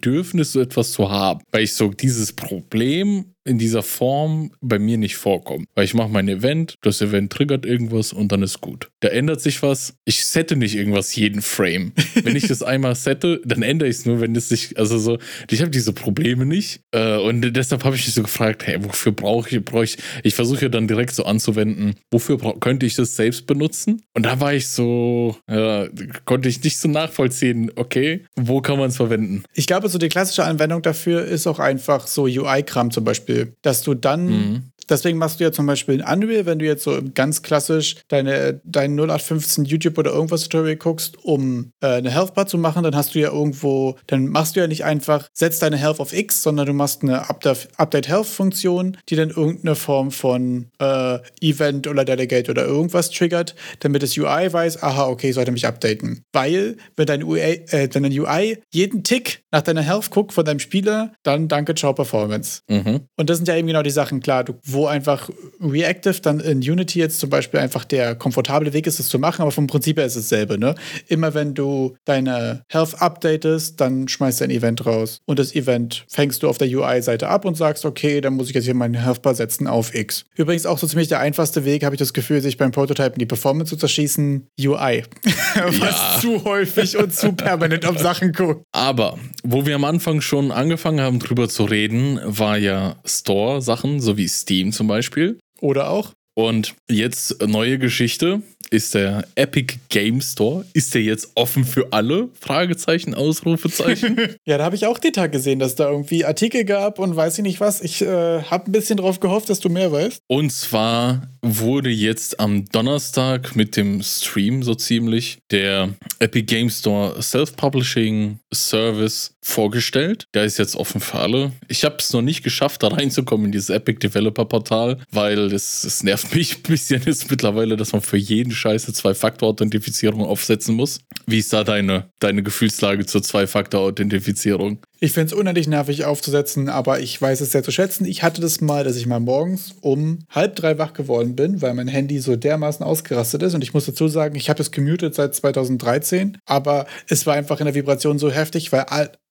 so etwas zu haben, weil ich so dieses Problem in dieser Form bei mir nicht vorkommen. Weil ich mache mein Event, das Event triggert irgendwas und dann ist gut. Da ändert sich was. Ich sette nicht irgendwas jeden Frame. Wenn ich das einmal sette, dann ändere ich es nur, wenn es sich, also so, ich habe diese Probleme nicht. Äh, und deshalb habe ich mich so gefragt, hey, wofür brauche ich, brauche ich, ich versuche ja dann direkt so anzuwenden, wofür könnte ich das selbst benutzen? Und da war ich so, ja, konnte ich nicht so nachvollziehen, okay, wo kann man es verwenden? Ich glaube, so die klassische Anwendung dafür ist auch einfach so UI-Kram zum Beispiel Beispiel, dass du dann mhm. Deswegen machst du ja zum Beispiel in Unreal, wenn du jetzt so ganz klassisch deine, dein 0815 YouTube oder irgendwas Tutorial guckst, um äh, eine Health Bar zu machen, dann hast du ja irgendwo, dann machst du ja nicht einfach, setz deine Health auf X, sondern du machst eine Update Health Funktion, die dann irgendeine Form von äh, Event oder Delegate oder irgendwas triggert, damit das UI weiß, aha, okay, sollte mich updaten. Weil, wenn dein UI, äh, wenn dein UI jeden Tick nach deiner Health guckt von deinem Spieler, dann danke, ciao Performance. Mhm. Und das sind ja eben genau die Sachen, klar, du, wo einfach Reactive dann in Unity jetzt zum Beispiel einfach der komfortable Weg ist, es zu machen, aber vom Prinzip her ist es dasselbe. Ne? Immer wenn du deine Health updatest, dann schmeißt du ein Event raus. Und das Event fängst du auf der UI-Seite ab und sagst, okay, dann muss ich jetzt hier meinen Health Bar setzen auf X. Übrigens auch so ziemlich der einfachste Weg, habe ich das Gefühl, sich beim Prototypen die Performance zu zerschießen, UI. Was ja. zu häufig und zu permanent auf Sachen guckt. Aber wo wir am Anfang schon angefangen haben, drüber zu reden, war ja Store-Sachen, so wie Steam zum Beispiel. Oder auch. Und jetzt neue Geschichte ist der Epic Game Store. Ist der jetzt offen für alle? Fragezeichen, Ausrufezeichen. ja, da habe ich auch den Tag gesehen, dass da irgendwie Artikel gab und weiß ich nicht was. Ich äh, habe ein bisschen drauf gehofft, dass du mehr weißt. Und zwar wurde jetzt am Donnerstag mit dem Stream so ziemlich der Epic Game Store Self-Publishing Service vorgestellt. Der ist jetzt offen für alle. Ich habe es noch nicht geschafft, da reinzukommen in dieses Epic Developer Portal, weil es nervt mich ein bisschen jetzt mittlerweile, dass man für jeden Scheiße Zwei-Faktor-Authentifizierung aufsetzen muss. Wie ist da deine, deine Gefühlslage zur Zwei-Faktor-Authentifizierung? Ich finde es unendlich nervig aufzusetzen, aber ich weiß es sehr zu schätzen. Ich hatte das mal, dass ich mal morgens um halb drei wach geworden bin, weil mein Handy so dermaßen ausgerastet ist. Und ich muss dazu sagen, ich habe es gemutet seit 2013, aber es war einfach in der Vibration so heftig, weil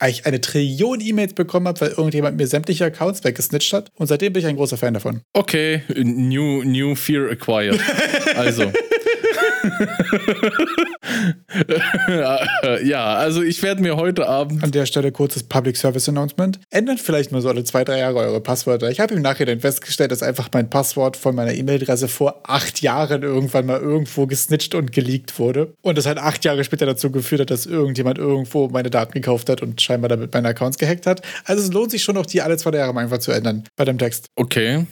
ich eine Trillion E-Mails bekommen habe, weil irgendjemand mir sämtliche Accounts weggesnitcht hat. Und seitdem bin ich ein großer Fan davon. Okay, new, new fear acquired. Also. ja, also ich werde mir heute Abend. An der Stelle kurzes Public Service Announcement. Ändert vielleicht mal so alle zwei, drei Jahre eure Passwörter. Ich habe im Nachhinein festgestellt, dass einfach mein Passwort von meiner E-Mail-Adresse vor acht Jahren irgendwann mal irgendwo gesnitcht und geleakt wurde. Und das halt acht Jahre später dazu geführt hat, dass irgendjemand irgendwo meine Daten gekauft hat und scheinbar damit meine Accounts gehackt hat. Also es lohnt sich schon auch, die alle zwei Jahre mal einfach zu ändern bei dem Text. Okay.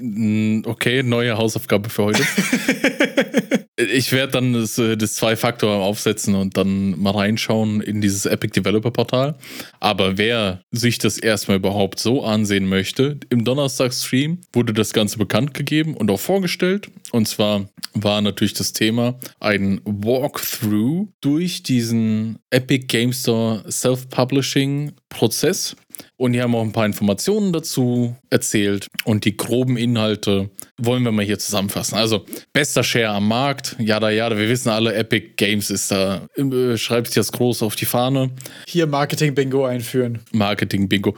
okay, neue Hausaufgabe für heute. ich werde dann das, äh, das Zwei-Faktor aufsetzen und dann mal reinschauen in dieses Epic Developer Portal. Aber wer sich das erstmal überhaupt so ansehen möchte, im Donnerstag-Stream wurde das Ganze bekannt gegeben und auch vorgestellt. Und zwar war natürlich das Thema ein Walkthrough durch diesen Epic Game Store Self-Publishing Prozess. Und die haben auch ein paar Informationen dazu erzählt und die groben Inhalte wollen wir mal hier zusammenfassen. Also, bester Share am Markt, jada, jada. Wir wissen alle, Epic Games ist da, äh, schreibt sich das groß auf die Fahne. Hier Marketing-Bingo einführen. Marketing-Bingo.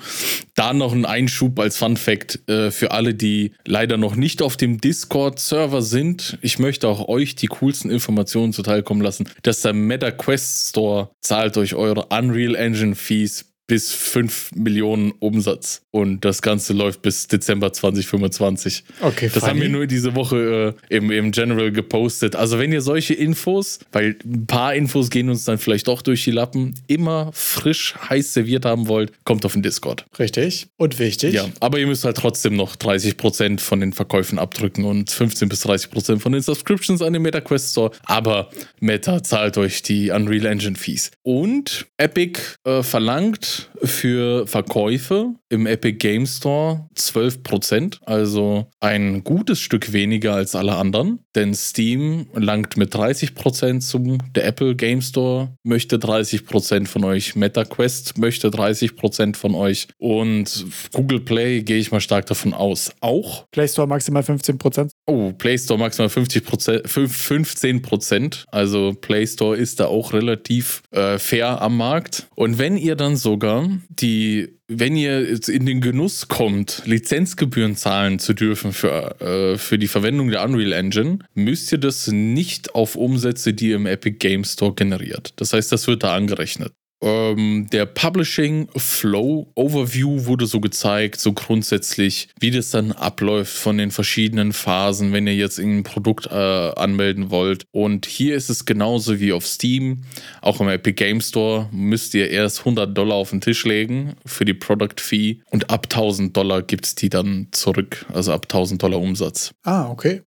Da noch ein Einschub als Fun-Fact äh, für alle, die leider noch nicht auf dem Discord-Server sind. Ich möchte auch euch die coolsten Informationen zuteilkommen lassen, dass der Meta Quest Store zahlt euch eure Unreal Engine Fees bis 5 Millionen Umsatz. Und das Ganze läuft bis Dezember 2025. Okay, Das haben funny. wir nur diese Woche äh, im, im General gepostet. Also wenn ihr solche Infos, weil ein paar Infos gehen uns dann vielleicht doch durch die Lappen, immer frisch heiß serviert haben wollt, kommt auf den Discord. Richtig. Und wichtig. Ja, aber ihr müsst halt trotzdem noch 30% von den Verkäufen abdrücken und 15 bis 30% von den Subscriptions an den MetaQuest Store. Aber Meta zahlt euch die Unreal Engine Fees. Und Epic äh, verlangt für Verkäufe im Epic Game Store 12%, also ein gutes Stück weniger als alle anderen. Denn Steam langt mit 30% zum, der Apple Game Store möchte 30% von euch, MetaQuest möchte 30% von euch und Google Play gehe ich mal stark davon aus. Auch Play Store maximal 15%. Oh, Play Store maximal 50% 15 Prozent. Also Play Store ist da auch relativ äh, fair am Markt. Und wenn ihr dann sogar die, wenn ihr jetzt in den Genuss kommt, Lizenzgebühren zahlen zu dürfen für, äh, für die Verwendung der Unreal Engine, müsst ihr das nicht auf Umsätze, die ihr im Epic Game Store generiert. Das heißt, das wird da angerechnet. Ähm, der Publishing Flow Overview wurde so gezeigt, so grundsätzlich, wie das dann abläuft von den verschiedenen Phasen, wenn ihr jetzt ein Produkt äh, anmelden wollt. Und hier ist es genauso wie auf Steam. Auch im Epic Game Store müsst ihr erst 100 Dollar auf den Tisch legen für die Product Fee und ab 1000 Dollar gibt es die dann zurück, also ab 1000 Dollar Umsatz. Ah, okay.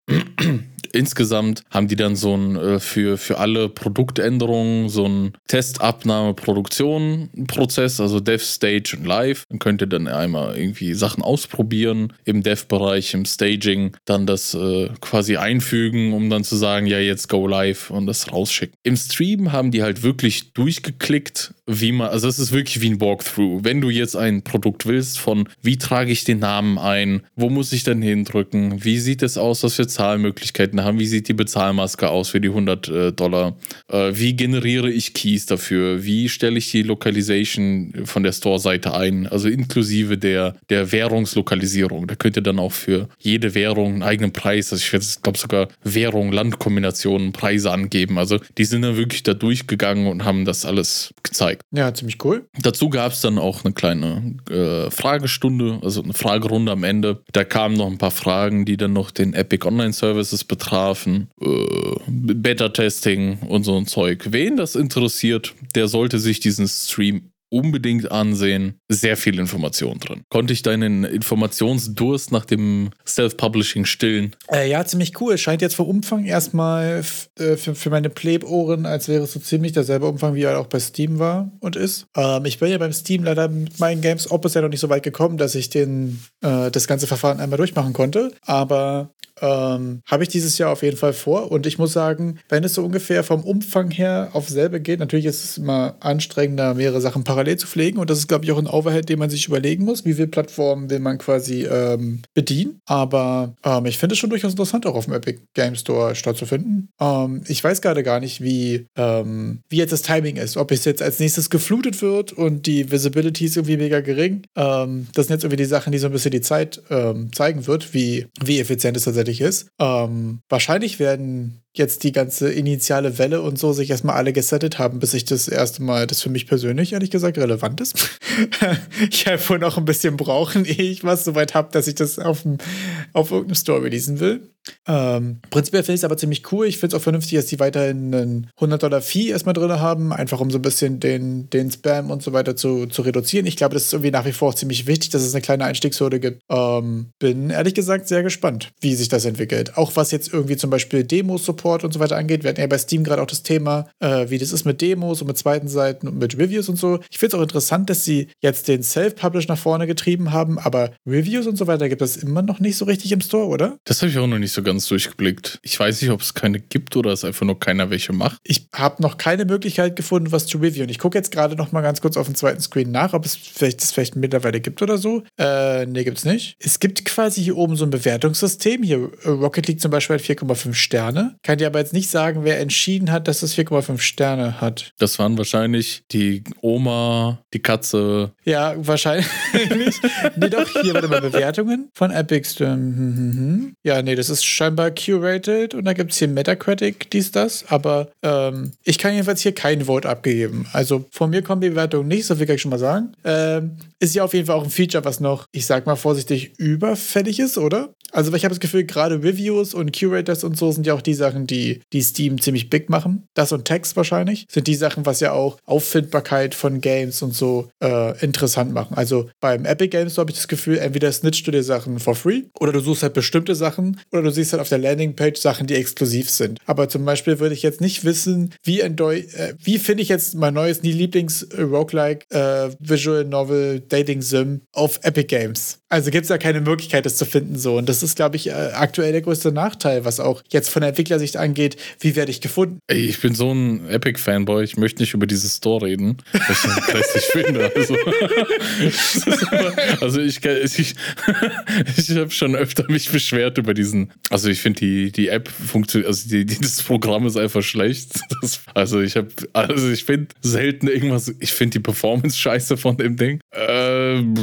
Insgesamt haben die dann so ein äh, für, für alle Produktänderungen so ein Testabnahme-Produktion-Prozess, also Dev, Stage und Live. Dann könnt ihr dann einmal irgendwie Sachen ausprobieren im Dev-Bereich, im Staging, dann das äh, quasi einfügen, um dann zu sagen, ja, jetzt go live und das rausschicken. Im Stream haben die halt wirklich durchgeklickt, wie man, also es ist wirklich wie ein Walkthrough. Wenn du jetzt ein Produkt willst, von wie trage ich den Namen ein, wo muss ich dann hindrücken, wie sieht es aus, was für Zahlmöglichkeiten haben, wie sieht die Bezahlmaske aus für die 100 äh, Dollar, äh, wie generiere ich Keys dafür, wie stelle ich die Localization von der Store-Seite ein, also inklusive der, der Währungslokalisierung. Da könnt ihr dann auch für jede Währung einen eigenen Preis, also ich glaube sogar Währung, Landkombinationen, Preise angeben. Also die sind dann wirklich da durchgegangen und haben das alles gezeigt. Ja, ziemlich cool. Dazu gab es dann auch eine kleine äh, Fragestunde, also eine Fragerunde am Ende. Da kamen noch ein paar Fragen, die dann noch den Epic Online Services betrafen, äh, Beta-Testing und so ein Zeug. Wen das interessiert, der sollte sich diesen Stream unbedingt ansehen. Sehr viel Information drin. Konnte ich deinen Informationsdurst nach dem Self-Publishing stillen? Äh, ja, ziemlich cool. Scheint jetzt vom Umfang erstmal äh, für, für meine Pleb-Ohren, als wäre es so ziemlich derselbe Umfang, wie er auch bei Steam war und ist. Ähm, ich bin ja beim Steam leider mit meinen Games auch bisher noch nicht so weit gekommen, dass ich den, äh, das ganze Verfahren einmal durchmachen konnte. Aber ähm, habe ich dieses Jahr auf jeden Fall vor. Und ich muss sagen, wenn es so ungefähr vom Umfang her auf selbe geht, natürlich ist es immer anstrengender, mehrere Sachen parallel zu pflegen. Und das ist, glaube ich, auch ein Overhead, den man sich überlegen muss. Wie viele Plattformen will man quasi ähm, bedienen? Aber ähm, ich finde es schon durchaus interessant, auch auf dem Epic Game Store stattzufinden. Ähm, ich weiß gerade gar nicht, wie, ähm, wie jetzt das Timing ist. Ob es jetzt als nächstes geflutet wird und die Visibility ist irgendwie mega gering. Ähm, das sind jetzt irgendwie die Sachen, die so ein bisschen die Zeit zeigen wird, wie, wie effizient es tatsächlich ist. Ähm, wahrscheinlich werden jetzt die ganze initiale Welle und so sich erstmal alle gesettet haben, bis ich das erste Mal, das für mich persönlich ehrlich gesagt relevant ist. ich werde wohl noch ein bisschen brauchen, ehe ich was soweit habe, dass ich das auf, auf irgendeinem Store releasen will. Ähm, prinzipiell finde ich es aber ziemlich cool. Ich finde es auch vernünftig, dass die weiterhin einen 100-Dollar-Fee erstmal drin haben, einfach um so ein bisschen den, den Spam und so weiter zu, zu reduzieren. Ich glaube, das ist irgendwie nach wie vor auch ziemlich wichtig, dass es eine kleine Einstiegshürde gibt. Ähm, bin ehrlich gesagt sehr gespannt, wie sich das entwickelt. Auch was jetzt irgendwie zum Beispiel Demo-Support Support und so weiter angeht. Wir hatten ja bei Steam gerade auch das Thema, äh, wie das ist mit Demos und mit zweiten Seiten und mit Reviews und so. Ich finde es auch interessant, dass sie jetzt den Self-Publish nach vorne getrieben haben, aber Reviews und so weiter gibt es immer noch nicht so richtig im Store, oder? Das habe ich auch noch nicht so ganz durchgeblickt. Ich weiß nicht, ob es keine gibt oder es einfach nur keiner welche macht. Ich habe noch keine Möglichkeit gefunden, was zu reviewen. Ich gucke jetzt gerade noch mal ganz kurz auf dem zweiten Screen nach, ob es vielleicht das vielleicht mittlerweile gibt oder so. Äh, nee, gibt's nicht. Es gibt quasi hier oben so ein Bewertungssystem. Hier äh, Rocket League zum Beispiel hat 4,5 Sterne. Kann dir aber jetzt nicht sagen, wer entschieden hat, dass es 4,5 Sterne hat. Das waren wahrscheinlich die Oma, die Katze. Ja, wahrscheinlich. nee, doch, hier warte mal Bewertungen von Epic. Hm. Ja, nee, das ist scheinbar curated und da gibt es hier Metacritic, dies, das. Aber ähm, ich kann jedenfalls hier kein Vote abgeben. Also von mir kommt die Bewertung nicht, so viel kann ich schon mal sagen. Ähm, ist ja auf jeden Fall auch ein Feature, was noch, ich sag mal vorsichtig, überfällig ist, oder? Also ich habe das Gefühl, gerade Reviews und Curators und so sind ja auch die Sachen, die, die Steam ziemlich big machen. Das und Text wahrscheinlich sind die Sachen, was ja auch Auffindbarkeit von Games und so äh, interessant machen. Also beim Epic Games so habe ich das Gefühl, entweder snitchst du dir Sachen for free oder du suchst halt bestimmte Sachen oder du siehst halt auf der Landingpage Sachen, die exklusiv sind. Aber zum Beispiel würde ich jetzt nicht wissen, wie, äh, wie finde ich jetzt mein neues Lieblings-Roguelike äh, Visual Novel Dating Sim auf Epic Games. Also gibt es da keine Möglichkeit, das zu finden so. Und das ist, glaube ich, äh, aktuell der größte Nachteil, was auch jetzt von der Entwicklersicht angeht. Wie werde ich gefunden? Ey, ich bin so ein Epic-Fanboy. Ich möchte nicht über dieses Store reden, was ich grässlich finde. Also, also ich, ich, ich habe schon öfter mich beschwert über diesen. Also ich finde die, die App funktioniert, also die, die, das Programm ist einfach schlecht. Das, also ich habe, also ich finde selten irgendwas. Ich finde die Performance scheiße von dem Ding. Ähm,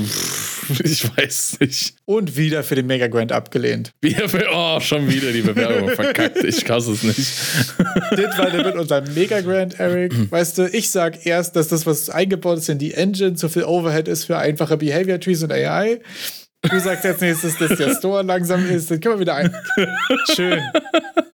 ich weiß nicht. Und wieder für den Mega Grant abgelehnt. Wieder für, oh, schon wieder die Bewerbung verkackt. Ich kann es nicht. Das war mit unserem Mega Grant, Eric. Weißt du, ich sag erst, dass das, was eingebaut ist in die Engine, zu viel Overhead ist für einfache Behavior Trees und AI. Du sagst jetzt nächstes, dass der Store langsam ist. Dann können wir wieder ein. Schön.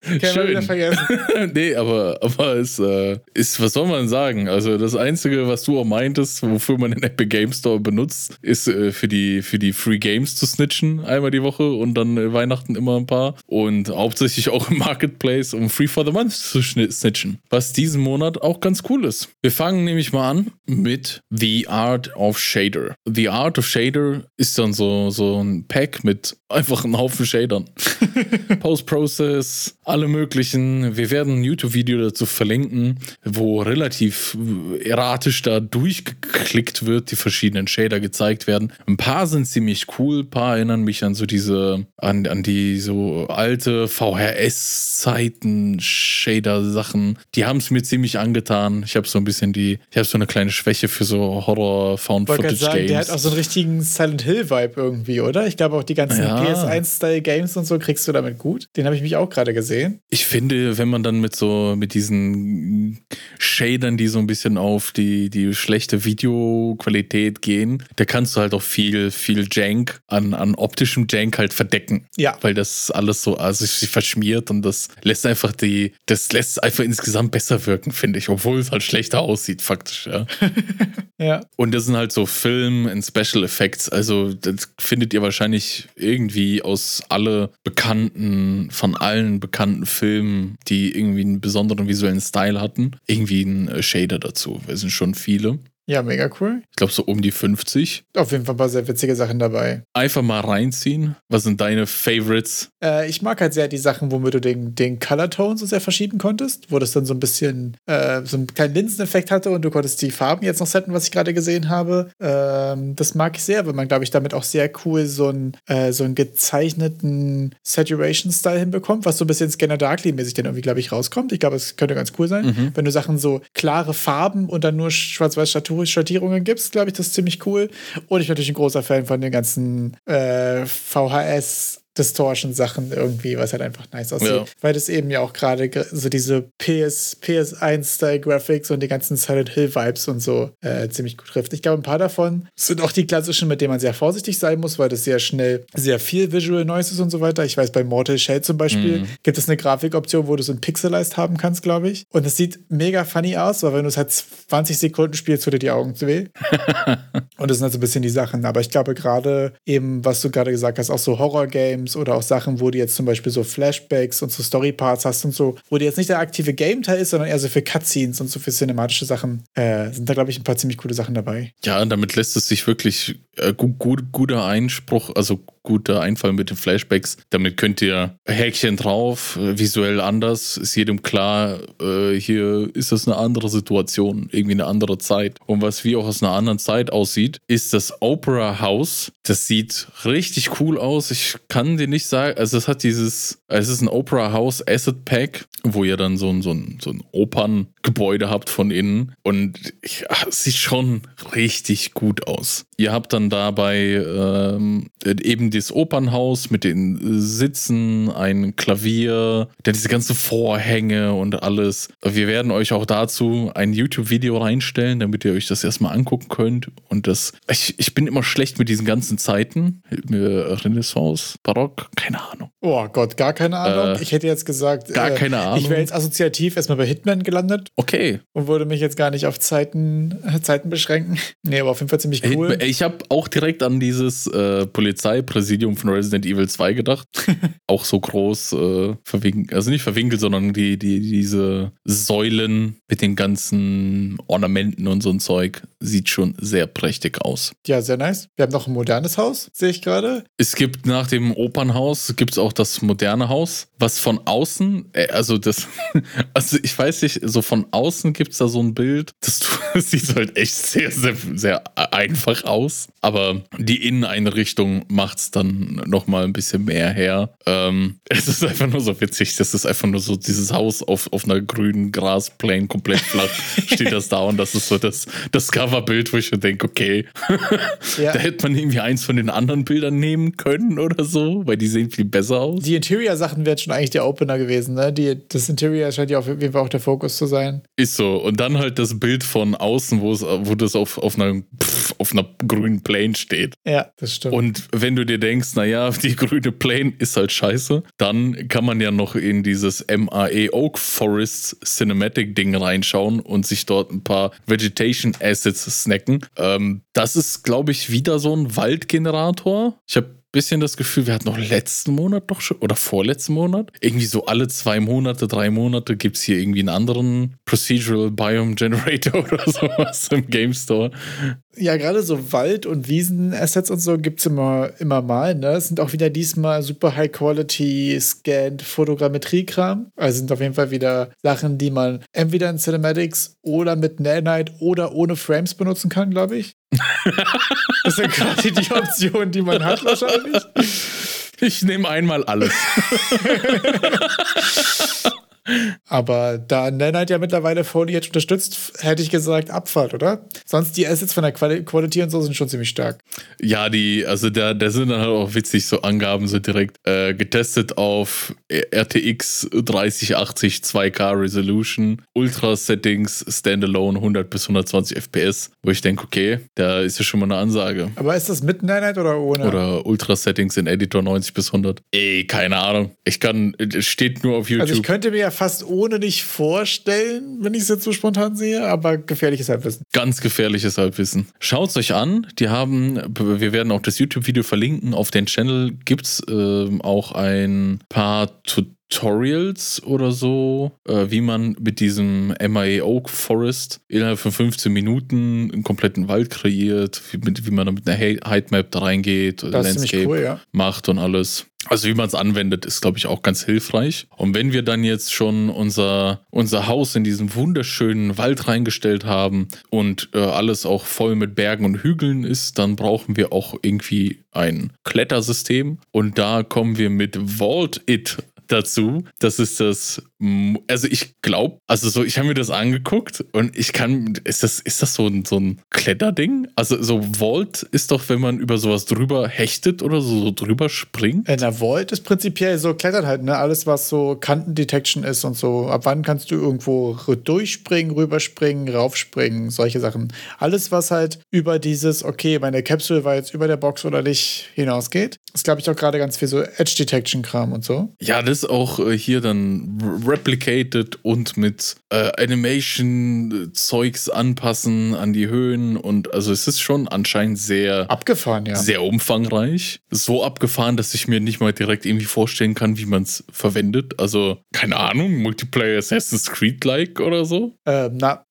Können Schön. wieder vergessen. nee, aber, aber es äh, ist, was soll man sagen? Also das Einzige, was du auch meintest, wofür man den Epic Game Store benutzt, ist äh, für, die, für die Free Games zu snitchen, einmal die Woche und dann äh, Weihnachten immer ein paar. Und hauptsächlich auch im Marketplace, um Free for the Month zu snitchen. Was diesen Monat auch ganz cool ist. Wir fangen nämlich mal an mit The Art of Shader. The Art of Shader ist dann so, so ein Pack mit einfach einem Haufen Shadern. Post-Process, alle möglichen. Wir werden ein YouTube-Video dazu verlinken, wo relativ erratisch da durchgeklickt wird, die verschiedenen Shader gezeigt werden. Ein paar sind ziemlich cool, ein paar erinnern mich an so diese, an, an die so alte VHS-Zeiten, Shader-Sachen. Die haben es mir ziemlich angetan. Ich habe so ein bisschen die, ich habe so eine kleine Schwäche für so Horror-Found-Footage-Games. Der hat auch so einen richtigen Silent Hill-Vibe irgendwie, oder? Ich glaube auch die ganzen Ja. PS1-Style-Games und so kriegst du damit gut. Den habe ich mich auch gerade gesehen. Ich finde, wenn man dann mit so, mit diesen Shadern, die so ein bisschen auf die, die schlechte Videoqualität gehen, da kannst du halt auch viel, viel Jank an, an optischem Jank halt verdecken. Ja. Weil das alles so, also sich verschmiert und das lässt einfach die, das lässt einfach insgesamt besser wirken, finde ich, obwohl es halt schlechter aussieht, faktisch, ja. Ja. Und das sind halt so Film- und Special Effects. Also, das findet ihr wahrscheinlich irgendwie aus alle bekannten, von allen bekannten Filmen, die irgendwie einen besonderen visuellen Style hatten, irgendwie ein äh, Shader dazu. Es sind schon viele. Ja, mega cool. Ich glaube, so um die 50. Auf jeden Fall ein paar sehr witzige Sachen dabei. Einfach mal reinziehen. Was sind deine Favorites? Äh, ich mag halt sehr die Sachen, womit du den, den Color Tone so sehr verschieben konntest, wo das dann so ein bisschen äh, so einen kleinen Linseneffekt hatte und du konntest die Farben jetzt noch setten, was ich gerade gesehen habe. Ähm, das mag ich sehr, weil man, glaube ich, damit auch sehr cool so einen, äh, so einen gezeichneten Saturation-Style hinbekommt, was so ein bisschen Scanner Darkly-mäßig dann irgendwie, glaube ich, rauskommt. Ich glaube, es könnte ganz cool sein, Mhm. wenn du Sachen so klare Farben und dann nur schwarz-weiß Schattierungen gibst, glaube ich, das ist ziemlich cool. Und ich bin natürlich ein großer Fan von den ganzen äh, VHS Distortion-Sachen irgendwie, was halt einfach nice aussieht. Ja. Weil das eben ja auch gerade so diese PS, PS1-Style-Graphics und die ganzen Silent Hill-Vibes und so äh, ziemlich gut trifft. Ich glaube, ein paar davon sind auch die klassischen, mit denen man sehr vorsichtig sein muss, weil das sehr schnell sehr viel Visual Noise ist und so weiter. Ich weiß, bei Mortal Shell zum Beispiel Mhm. gibt es eine Grafikoption, wo du so ein Pixelized haben kannst, glaube ich. Und es sieht mega funny aus, weil wenn du es halt 20 Sekunden spielst, tut dir die Augen weh. Und das sind halt so ein bisschen die Sachen. Aber ich glaube, gerade eben, was du gerade gesagt hast, auch so Horror-Games Games oder auch Sachen, wo du jetzt zum Beispiel so Flashbacks und so Storyparts hast und so, wo dir jetzt nicht der aktive Game-Teil ist, sondern eher so für Cutscenes und so für cinematische Sachen, äh, sind da, glaube ich, ein paar ziemlich coole Sachen dabei. Ja, damit lässt es sich wirklich äh, gut, gut, guter Einspruch, also guter Einfall mit den Flashbacks. Damit könnt ihr Häkchen drauf, visuell anders, ist jedem klar, äh, hier ist das eine andere Situation, irgendwie eine andere Zeit. Und was wie auch aus einer anderen Zeit aussieht, ist das Opera House. Das sieht richtig cool aus. Ich kann dir nicht sagen, also es hat dieses, es ist ein Opera House Asset Pack, wo ihr dann so ein, so ein, so ein Operngebäude habt von innen. Und es sieht schon richtig gut aus. Ihr habt dann dabei ähm, eben das Opernhaus mit den Sitzen, ein Klavier, dann diese ganzen Vorhänge und alles. Wir werden euch auch dazu ein YouTube-Video reinstellen, damit ihr euch das erstmal angucken könnt. Und das, ich, ich bin immer schlecht mit diesen ganzen Zeiten. Renaissance, Barock, keine Ahnung. Oh Gott, gar keine Ahnung. Äh, ich hätte jetzt gesagt, gar äh, keine Ahnung. ich wäre jetzt assoziativ erstmal bei Hitman gelandet Okay. und würde mich jetzt gar nicht auf Zeiten, Zeiten beschränken. Nee, aber auf jeden Fall ziemlich cool. Ich habe auch direkt an dieses äh, Polizeipräsidium von Resident Evil 2 gedacht. auch so groß, äh, verwinkelt, also nicht verwinkelt, sondern die, die, diese Säulen mit den ganzen Ornamenten und so ein Zeug sieht schon sehr prächtig aus. Ja, sehr nice. Wir haben noch ein modernes Haus, sehe ich gerade. Es gibt nach dem Opernhaus gibt es auch das moderne Haus, was von außen, äh, also das, also ich weiß nicht, so von außen gibt es da so ein Bild, das, das sieht halt echt sehr, sehr, sehr einfach aus, aber die Inneneinrichtung macht es dann nochmal ein bisschen mehr her. Ähm, es ist einfach nur so witzig, das ist einfach nur so dieses Haus auf, auf einer grünen Grasplane, komplett flach, steht das da und das ist so das, das Coverbild, wo ich mir denke, okay, Ja. da hätte man irgendwie eins von den anderen Bildern nehmen können oder so, weil die sehen viel besser aus. Die Interior-Sachen wären schon eigentlich der Opener gewesen, ne? Die, das Interior scheint ja auf jeden Fall auch der Fokus zu sein. Ist so. Und dann halt das Bild von außen, wo es, wo das auf, auf einer, pff, auf einer grünen Plane steht. Ja, das stimmt. Und wenn du dir denkst, naja, die grüne Plane ist halt scheiße, dann kann man ja noch in dieses MAE Oak Forest Cinematic Ding reinschauen und sich dort ein paar Vegetation Assets snacken. Ähm, das ist, glaube ich, wieder so ein Waldgenerator. Ich habe bisschen das Gefühl, wir hatten noch letzten Monat doch schon oder vorletzten Monat. Irgendwie so alle zwei Monate, drei Monate gibt es hier irgendwie einen anderen Procedural Biome Generator oder sowas im Game Store. Ja, gerade so Wald- und Wiesen-Assets und so gibt es immer, immer mal. Ne? Es sind auch wieder diesmal super High-Quality Scanned Fotogrammetrie-Kram. Also sind auf jeden Fall wieder Sachen, die man entweder in Cinematics oder mit Nanite oder ohne Frames benutzen kann, glaube ich. das sind quasi die Optionen, die man hat wahrscheinlich. Ich nehme einmal alles. Aber da Nanite ja mittlerweile Foliage unterstützt, hätte ich gesagt Abfahrt, oder? Sonst die Assets von der Quali Quality und so sind schon ziemlich stark. Ja, die, also da, da sind dann halt auch witzig, so Angaben so direkt äh, getestet auf RTX 3080 2K Resolution, Ultra Settings, Standalone 100 bis 120 FPS, wo ich denke, okay, da ist ja schon mal eine Ansage. Aber ist das mit Nanite oder ohne? Oder Ultra Settings in Editor 90 bis 100. Ey, keine Ahnung. Ich kann, es steht nur auf YouTube. Also ich könnte mir ja fast ohne dich vorstellen, wenn ich es jetzt so spontan sehe, aber gefährliches Halbwissen. Ganz gefährliches Halbwissen. Schaut es euch an. Die haben, wir werden auch das YouTube-Video verlinken. Auf den Channel gibt es ähm, auch ein paar Tutorials oder so, äh, wie man mit diesem MIA Oak Forest innerhalb von 15 Minuten einen kompletten Wald kreiert, wie, mit, wie man da mit einer Heightmap da reingeht, Das Landscape cool, ja. macht und alles. Also wie man es anwendet, ist, glaube ich, auch ganz hilfreich. Und wenn wir dann jetzt schon unser, unser Haus in diesen wunderschönen Wald reingestellt haben und äh, alles auch voll mit Bergen und Hügeln ist, dann brauchen wir auch irgendwie ein Klettersystem. Und da kommen wir mit Vault It dazu. Das ist das, also ich glaube, also so, ich habe mir das angeguckt und ich kann, ist das, ist das so ein, so ein Kletterding? Also so Vault ist doch, wenn man über sowas drüber hechtet oder so, so drüber springt. In der Vault ist prinzipiell so Klettern halt, ne? Alles, was so Kantendetection ist und so. Ab wann kannst du irgendwo durchspringen, rüberspringen, raufspringen, solche Sachen. Alles, was halt über dieses, okay, meine Capsule war jetzt über der Box oder nicht hinausgeht. Ist, glaube ich, auch gerade ganz viel so Edge-Detection-Kram und so. Ja, das ist auch äh, hier dann replicated und mit äh, Animation-Zeugs anpassen an die Höhen und also es ist schon anscheinend sehr abgefahren, ja. Sehr umfangreich. So abgefahren, dass ich mir nicht mal direkt irgendwie vorstellen kann, wie man es verwendet. Also, keine Ahnung, Multiplayer Assassin's Creed-like oder so. Ähm, na,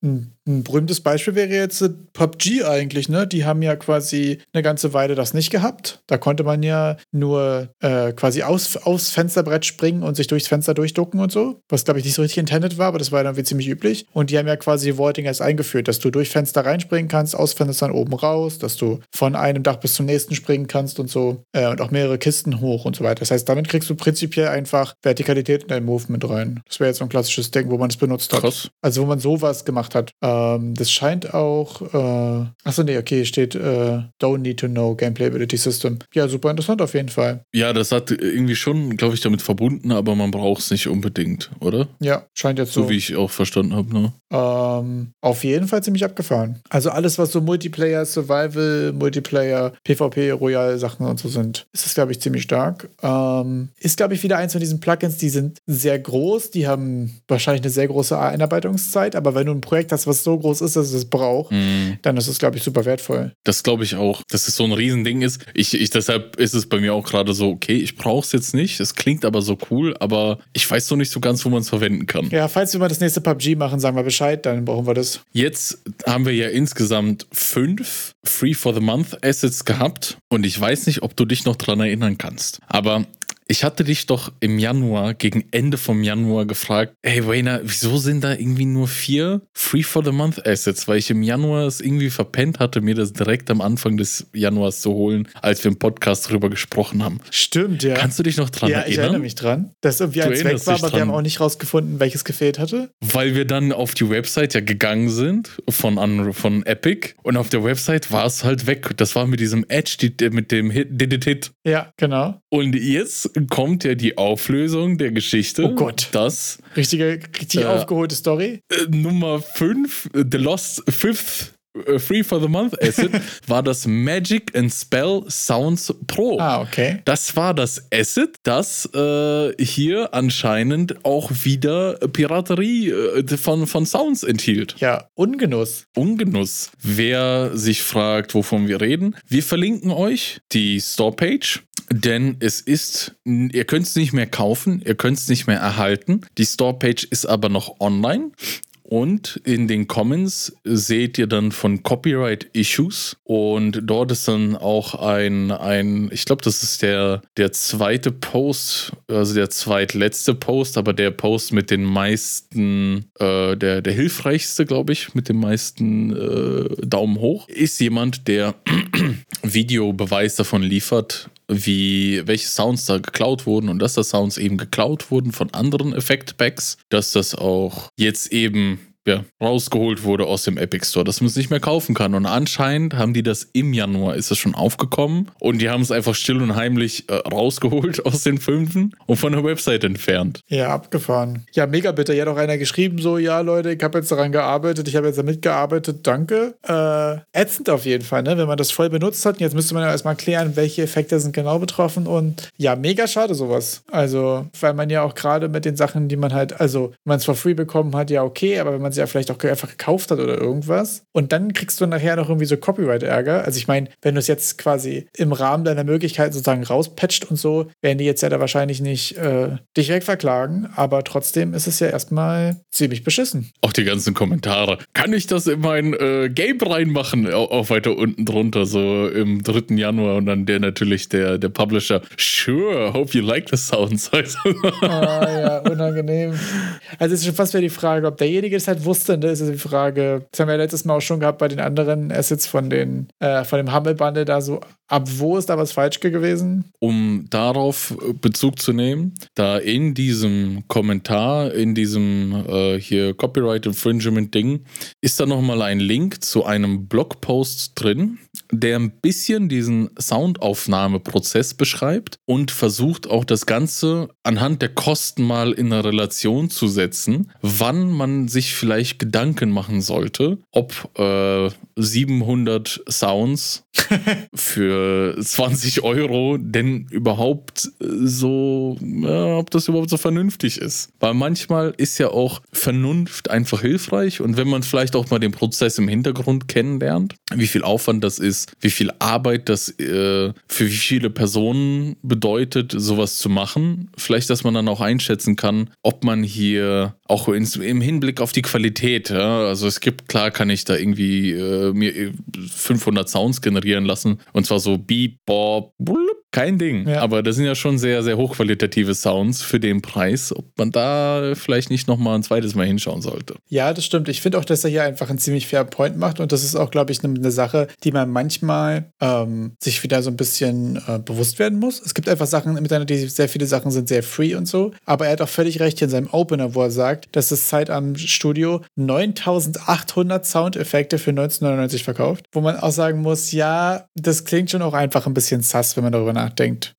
ein berühmtes Beispiel wäre jetzt PUBG eigentlich, ne? Die haben ja quasi eine ganze Weile das nicht gehabt. Da konnte man ja nur äh, quasi aus, aufs Fensterbrett springen und sich durchs Fenster durchducken und so. Was, glaube ich, nicht so richtig intended war, aber das war dann ziemlich üblich. Und die haben ja quasi Vaulting erst eingeführt, dass du durch Fenster reinspringen kannst, aus Fenstern oben raus, dass du von einem Dach bis zum nächsten springen kannst und so. Äh, und auch mehrere Kisten hoch und so weiter. Das heißt, damit kriegst du prinzipiell einfach Vertikalität in dein Movement rein. Das wäre jetzt so ein klassisches Ding, wo man es benutzt hat. Krass. Also wo man sowas gemacht hat. Äh, ähm, das scheint auch. Äh, achso, nee, okay, steht äh, Don't Need to Know Gameplay Ability System. Ja, super interessant auf jeden Fall. Ja, das hat irgendwie schon, glaube ich, damit verbunden, aber man braucht es nicht unbedingt, oder? Ja, scheint jetzt so. So wie ich auch verstanden habe, ne? Ähm, auf jeden Fall ziemlich abgefahren. Also alles, was so Multiplayer, Survival, Multiplayer, PvP, Royal Sachen und so sind, ist das, glaube ich, ziemlich stark. Ähm, ist, glaube ich, wieder eins von diesen Plugins, die sind sehr groß, die haben wahrscheinlich eine sehr große Einarbeitungszeit, aber wenn du ein Projekt hast, was so groß ist, dass es braucht, mhm. dann ist es, glaube ich, super wertvoll. Das glaube ich auch, dass es so ein Riesending ist. Ich, ich, deshalb ist es bei mir auch gerade so, okay, ich brauche es jetzt nicht. Es klingt aber so cool, aber ich weiß noch nicht so ganz, wo man es verwenden kann. Ja, falls wir mal das nächste PUBG machen, sagen wir Bescheid, dann brauchen wir das. Jetzt haben wir ja insgesamt fünf Free for the Month Assets gehabt und ich weiß nicht, ob du dich noch dran erinnern kannst. Aber ich hatte dich doch im Januar, gegen Ende vom Januar gefragt, hey Wayner, wieso sind da irgendwie nur vier Free for the Month Assets? Weil ich im Januar es irgendwie verpennt hatte, mir das direkt am Anfang des Januars zu holen, als wir im Podcast darüber gesprochen haben. Stimmt, ja. Kannst du dich noch dran ja, erinnern? ich erinnere mich dran, dass irgendwie ein Zweck war, aber dran. wir haben auch nicht rausgefunden, welches gefehlt hatte. Weil wir dann auf die Website ja gegangen sind von, von Epic und auf der Website war es halt weg. Das war mit diesem Edge, mit dem Hit, Did It Hit. Ja, genau. Und jetzt kommt ja die Auflösung der Geschichte. Oh Gott. Das. Richtige, richtig äh, aufgeholte Story. Äh, Nummer 5, The Lost Fifth äh, Free for the Month Asset war das Magic and Spell Sounds Pro. Ah, okay. Das war das Asset, das äh, hier anscheinend auch wieder Piraterie äh, von, von Sounds enthielt. Ja, Ungenuss. Ungenuss. Wer sich fragt, wovon wir reden, wir verlinken euch die Store-Page denn es ist, ihr könnt es nicht mehr kaufen, ihr könnt es nicht mehr erhalten. Die Store-Page ist aber noch online. Und in den Comments seht ihr dann von Copyright Issues. Und dort ist dann auch ein, ein ich glaube, das ist der, der zweite Post, also der zweitletzte Post, aber der Post mit den meisten, äh, der, der hilfreichste, glaube ich, mit den meisten äh, Daumen hoch, ist jemand, der Videobeweis davon liefert, wie welche Sounds da geklaut wurden und dass da Sounds eben geklaut wurden von anderen Effektpacks, dass das auch jetzt eben ja, rausgeholt wurde aus dem Epic Store, dass man es nicht mehr kaufen kann. Und anscheinend haben die das im Januar, ist das schon aufgekommen und die haben es einfach still und heimlich äh, rausgeholt aus den Fünfen und von der Website entfernt. Ja, abgefahren. Ja, mega bitte. Hier hat auch einer geschrieben, so, ja, Leute, ich habe jetzt daran gearbeitet, ich habe jetzt damit gearbeitet, danke. Äh, ätzend auf jeden Fall, ne? Wenn man das voll benutzt hat. Jetzt müsste man ja erstmal klären, welche Effekte sind genau betroffen und ja, mega schade sowas. Also, weil man ja auch gerade mit den Sachen, die man halt, also, man es for free bekommen hat, ja, okay, aber wenn man ja vielleicht auch einfach gekauft hat oder irgendwas. Und dann kriegst du nachher noch irgendwie so Copyright-Ärger. Also ich meine, wenn du es jetzt quasi im Rahmen deiner Möglichkeiten sozusagen rauspatcht und so, werden die jetzt ja da wahrscheinlich nicht äh, dich wegverklagen. Aber trotzdem ist es ja erstmal ziemlich beschissen. Auch die ganzen Kommentare. Kann ich das in mein äh, Game reinmachen? Auch, auch weiter unten drunter, so im 3. Januar. Und dann der natürlich, der, der Publisher. Sure, hope you like the sounds. ah ja, unangenehm. Also es ist schon fast wieder die Frage, ob derjenige es halt wusste, ne, ist die Frage, das haben wir letztes Mal auch schon gehabt bei den anderen Assets von den, äh, von dem Humble-Bundle da so, ab wo ist da was falsch gewesen? Um darauf Bezug zu nehmen, da in diesem Kommentar, in diesem äh, hier Copyright Infringement Ding, ist da nochmal ein Link zu einem Blogpost drin, der ein bisschen diesen Soundaufnahmeprozess beschreibt und versucht auch das Ganze anhand der Kosten mal in eine Relation zu setzen, wann man sich vielleicht vielleicht Gedanken machen sollte, ob äh, 700 Sounds für 20 Euro denn überhaupt so, ja, ob das überhaupt so vernünftig ist. Weil manchmal ist ja auch Vernunft einfach hilfreich und wenn man vielleicht auch mal den Prozess im Hintergrund kennenlernt, wie viel Aufwand das ist, wie viel Arbeit das äh, für wie viele Personen bedeutet, sowas zu machen, vielleicht, dass man dann auch einschätzen kann, ob man hier auch ins, im Hinblick auf die Qualität, ja, also es gibt, klar kann ich da irgendwie äh, mir 500 Sounds generieren lassen. Und zwar so Beep, Bob, blub, kein Ding. Ja. Aber das sind ja schon sehr, sehr hochqualitative Sounds für den Preis. Ob man da vielleicht nicht nochmal ein zweites Mal hinschauen sollte. Ja, das stimmt. Ich finde auch, dass er hier einfach einen ziemlich fair Point macht. Und das ist auch, glaube ich, eine, eine Sache, die man manchmal ähm, sich wieder so ein bisschen äh, bewusst werden muss. Es gibt einfach Sachen im Internet, die sehr viele Sachen sind sehr free und so. Aber er hat auch völlig recht hier in seinem Opener, wo er sagt, dass das Zeit am Studio 9800 Soundeffekte für 1999 verkauft. Wo man auch sagen muss, ja, das klingt schon auch einfach ein bisschen sass, wenn man darüber nachdenkt,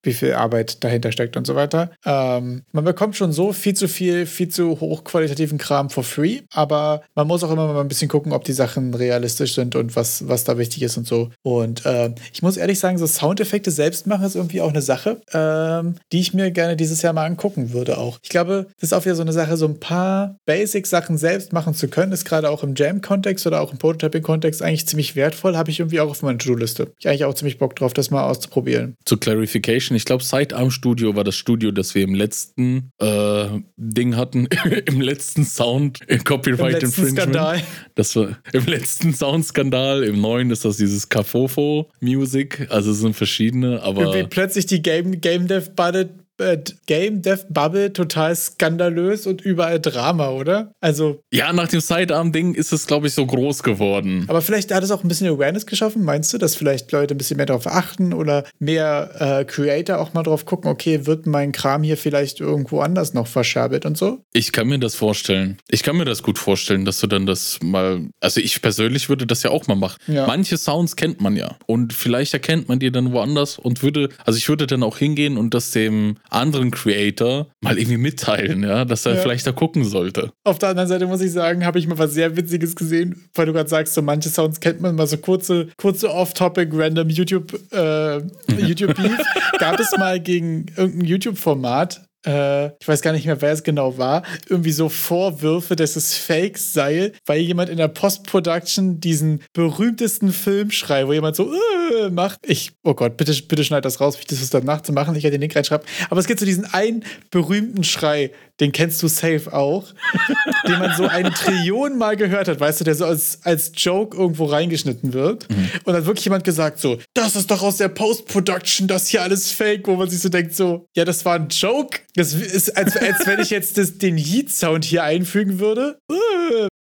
wie viel Arbeit dahinter steckt und so weiter. Ähm, man bekommt schon so viel zu viel, viel zu hochqualitativen Kram for free, aber man muss auch immer mal ein bisschen gucken, ob die Sachen realistisch sind und was, was da wichtig ist und so. Und äh, ich muss ehrlich sagen, so Soundeffekte selbst machen ist irgendwie auch eine Sache, ähm, die ich mir gerne dieses Jahr mal angucken würde auch. Ich glaube, das ist auch wieder so eine Sache, so ein paar Basic-Sachen selbst machen zu können, ist gerade auch im Jam-Kontext oder auch im Prototyping-Kontext eigentlich ziemlich wertvoll, habe ich irgendwie auch auf meiner To-Do-Liste. Ich eigentlich auch ziemlich Bock drauf, das mal auszuprobieren. Zu Clarification, ich glaube, Sidearm Studio war das Studio, das wir im letzten äh, Ding hatten, im letzten Sound äh, Copyright Im Infringement. Skandal. Das war im letzten Soundskandal, im neuen ist das dieses Kafofo Music, also es sind verschiedene, aber irgendwie plötzlich die Game Game Dev Budget äh, Game Dev Bubble total skandalös und überall Drama, oder? Also. Ja, nach dem Sidearm-Ding ist es, glaube ich, so groß geworden. Aber vielleicht hat es auch ein bisschen Awareness geschaffen, meinst du, dass vielleicht Leute ein bisschen mehr darauf achten oder mehr äh, Creator auch mal drauf gucken, okay, wird mein Kram hier vielleicht irgendwo anders noch verscherbelt und so? Ich kann mir das vorstellen. Ich kann mir das gut vorstellen, dass du dann das mal. Also ich persönlich würde das ja auch mal machen. Ja. Manche Sounds kennt man ja. Und vielleicht erkennt man die dann woanders und würde, also ich würde dann auch hingehen und das dem anderen Creator mal irgendwie mitteilen, ja, dass er ja. vielleicht da gucken sollte. Auf der anderen Seite muss ich sagen, habe ich mal was sehr Witziges gesehen, weil du gerade sagst, so manche Sounds kennt man mal so kurze, kurze Off-Topic, random YouTube, äh, YouTube-Beef. Gab es mal gegen irgendein YouTube-Format, äh, ich weiß gar nicht mehr, wer es genau war, irgendwie so Vorwürfe, dass es Fake sei, weil jemand in der Post-Production diesen berühmtesten Filmschrei, wo jemand so äh, macht. Ich, oh Gott, bitte, bitte schneid das raus, wie ich das ist danach zu machen. Ich hätte den Link reinschreiben. Aber es gibt so diesen einen berühmten Schrei, den kennst du safe auch, den man so eine Trillion Mal gehört hat, weißt du, der so als, als Joke irgendwo reingeschnitten wird. Mhm. Und dann hat wirklich jemand gesagt so, das ist doch aus der Post-Production, das hier alles fake, wo man sich so denkt so, ja, das war ein Joke. Das ist, als, als wenn ich jetzt das, den Yeet-Sound hier einfügen würde.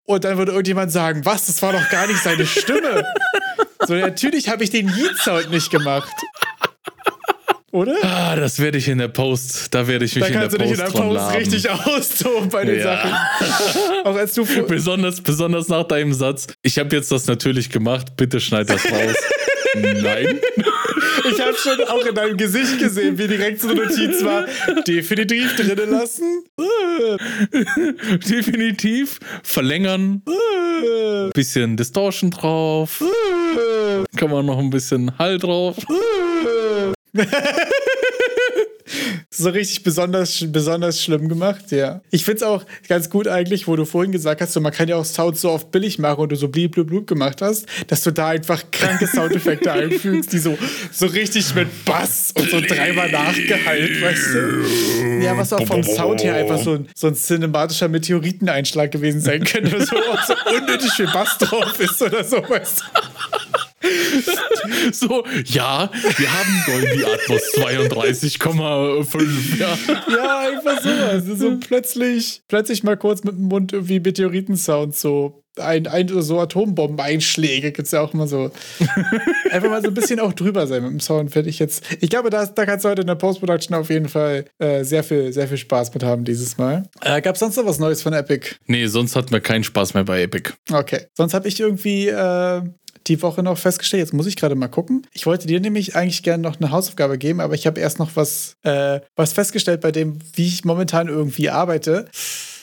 Und dann würde irgendjemand sagen, was, das war doch gar nicht seine Stimme. So, natürlich habe ich den Yeet-Sound nicht gemacht. Oder? Ah, das werde ich in der Post, da werde ich mich da in der Post Da kannst du dich in der Post laden. richtig austoben bei den ja. Sachen. Auch als du besonders, besonders nach deinem Satz. Ich habe jetzt das natürlich gemacht, bitte schneid das raus. Nein. Ich habe schon auch in deinem Gesicht gesehen, wie direkt so eine Notiz war. Definitiv drinnen lassen. Definitiv verlängern. Bisschen Distortion drauf. Kann man noch ein bisschen Hall drauf. so richtig besonders, besonders schlimm gemacht, ja. Ich finde es auch ganz gut eigentlich, wo du vorhin gesagt hast, so, man kann ja auch Sounds so oft billig machen und du so blieb, blieb gemacht hast, dass du da einfach kranke Soundeffekte einfügst, die so, so richtig mit Bass und so dreimal nachgeheilt, weißt du? Ja, was auch vom Sound her einfach so ein, so ein cinematischer Meteoriteneinschlag gewesen sein könnte, so, so unnötig viel Bass drauf ist oder so, weißt du? so, ja, wir haben Dolby Atmos 32,5. Ja. ja, einfach so. Also so plötzlich, plötzlich mal kurz mit dem Mund irgendwie Meteoritensound so ein, ein, so Atombombeneinschläge gibt es ja auch immer so. Einfach mal so ein bisschen auch drüber sein mit dem Sound, finde ich jetzt. Ich glaube, da, da kannst du heute in der Post-Production auf jeden Fall äh, sehr, viel, sehr viel Spaß mit haben dieses Mal. Äh, Gab es sonst noch was Neues von Epic? Nee, sonst hatten wir keinen Spaß mehr bei Epic. Okay. Sonst habe ich irgendwie äh, die Woche noch festgestellt. Jetzt muss ich gerade mal gucken. Ich wollte dir nämlich eigentlich gerne noch eine Hausaufgabe geben, aber ich habe erst noch was, äh, was festgestellt bei dem, wie ich momentan irgendwie arbeite.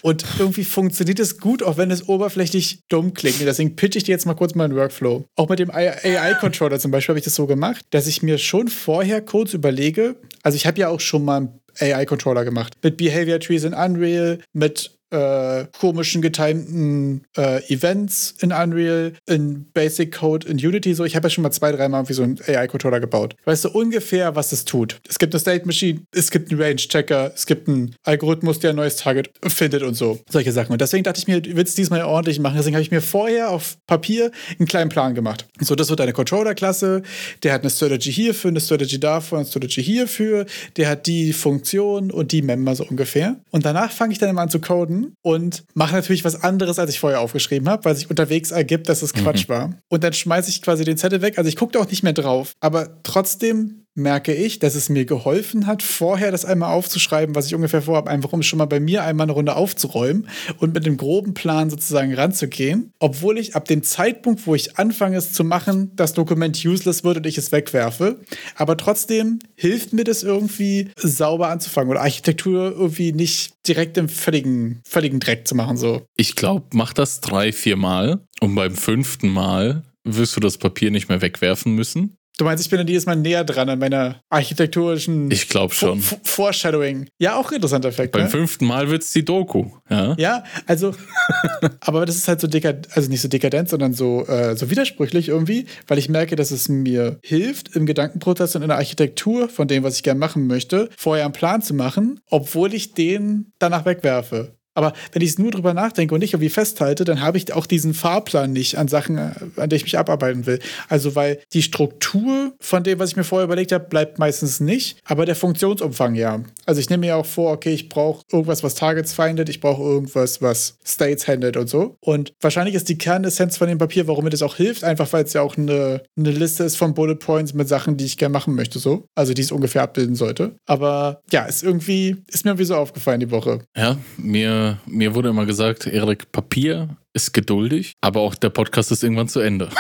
Und irgendwie funktioniert es gut, auch wenn es oberflächlich dumm klingt. Deswegen pitche ich dir jetzt mal kurz meinen Workflow. Auch mit dem AI-Controller zum Beispiel habe ich das so gemacht, dass ich mir schon vorher kurz überlege. Also ich habe ja auch schon mal einen AI-Controller gemacht. Mit Behavior Trees in Unreal, mit äh, komischen getimten äh, Events in Unreal, in Basic Code, in Unity. So, ich habe ja schon mal zwei, dreimal wie so einen AI-Controller gebaut. Weißt du ungefähr, was es tut? Es gibt eine State Machine, es gibt einen Range-Checker, es gibt einen Algorithmus, der ein neues Target findet und so. Solche Sachen. Und deswegen dachte ich mir, du willst diesmal ordentlich machen. Deswegen habe ich mir vorher auf Papier einen kleinen Plan gemacht. So, das wird eine Controller-Klasse, der hat eine Strategy hierfür, eine Strategy davor, eine Strategy hierfür, der hat die Funktion und die Member so ungefähr. Und danach fange ich dann immer an zu coden und mache natürlich was anderes, als ich vorher aufgeschrieben habe, weil sich unterwegs ergibt, dass es Quatsch mhm. war. Und dann schmeiße ich quasi den Zettel weg. Also ich gucke auch nicht mehr drauf, aber trotzdem merke ich, dass es mir geholfen hat, vorher das einmal aufzuschreiben, was ich ungefähr vorhabe, einfach um schon mal bei mir einmal eine Runde aufzuräumen und mit dem groben Plan sozusagen ranzugehen, obwohl ich ab dem Zeitpunkt, wo ich anfange es zu machen, das Dokument useless wird und ich es wegwerfe. Aber trotzdem hilft mir das irgendwie sauber anzufangen oder Architektur irgendwie nicht direkt im völligen, völligen Dreck zu machen. So. Ich glaube, mach das drei, vier Mal und beim fünften Mal wirst du das Papier nicht mehr wegwerfen müssen. Du meinst, ich bin dann jedes Mal näher dran an meiner architekturischen ich glaube schon. F Foreshadowing. Ja, auch interessanter Effekt. Beim ne? fünften Mal wird es die Doku. Ja, ja also, aber das ist halt so dekadent, also nicht so dekadent, sondern so, äh, so widersprüchlich irgendwie, weil ich merke, dass es mir hilft, im Gedankenprozess und in der Architektur von dem, was ich gerne machen möchte, vorher einen Plan zu machen, obwohl ich den danach wegwerfe. Aber wenn ich es nur drüber nachdenke und nicht irgendwie festhalte, dann habe ich auch diesen Fahrplan nicht an Sachen, äh, an denen ich mich abarbeiten will. Also, weil die Struktur von dem, was ich mir vorher überlegt habe, bleibt meistens nicht, aber der Funktionsumfang ja. Also, ich nehme mir auch vor, okay, ich brauche irgendwas, was Targets findet, ich brauche irgendwas, was States handelt und so. Und wahrscheinlich ist die Kernessenz von dem Papier, warum mir das auch hilft, einfach weil es ja auch eine, eine Liste ist von Bullet Points mit Sachen, die ich gerne machen möchte, so. Also, die es ungefähr abbilden sollte. Aber ja, ist irgendwie, ist mir irgendwie so aufgefallen die Woche. Ja, mir mir wurde immer gesagt, Erik, Papier ist geduldig, aber auch der Podcast ist irgendwann zu Ende.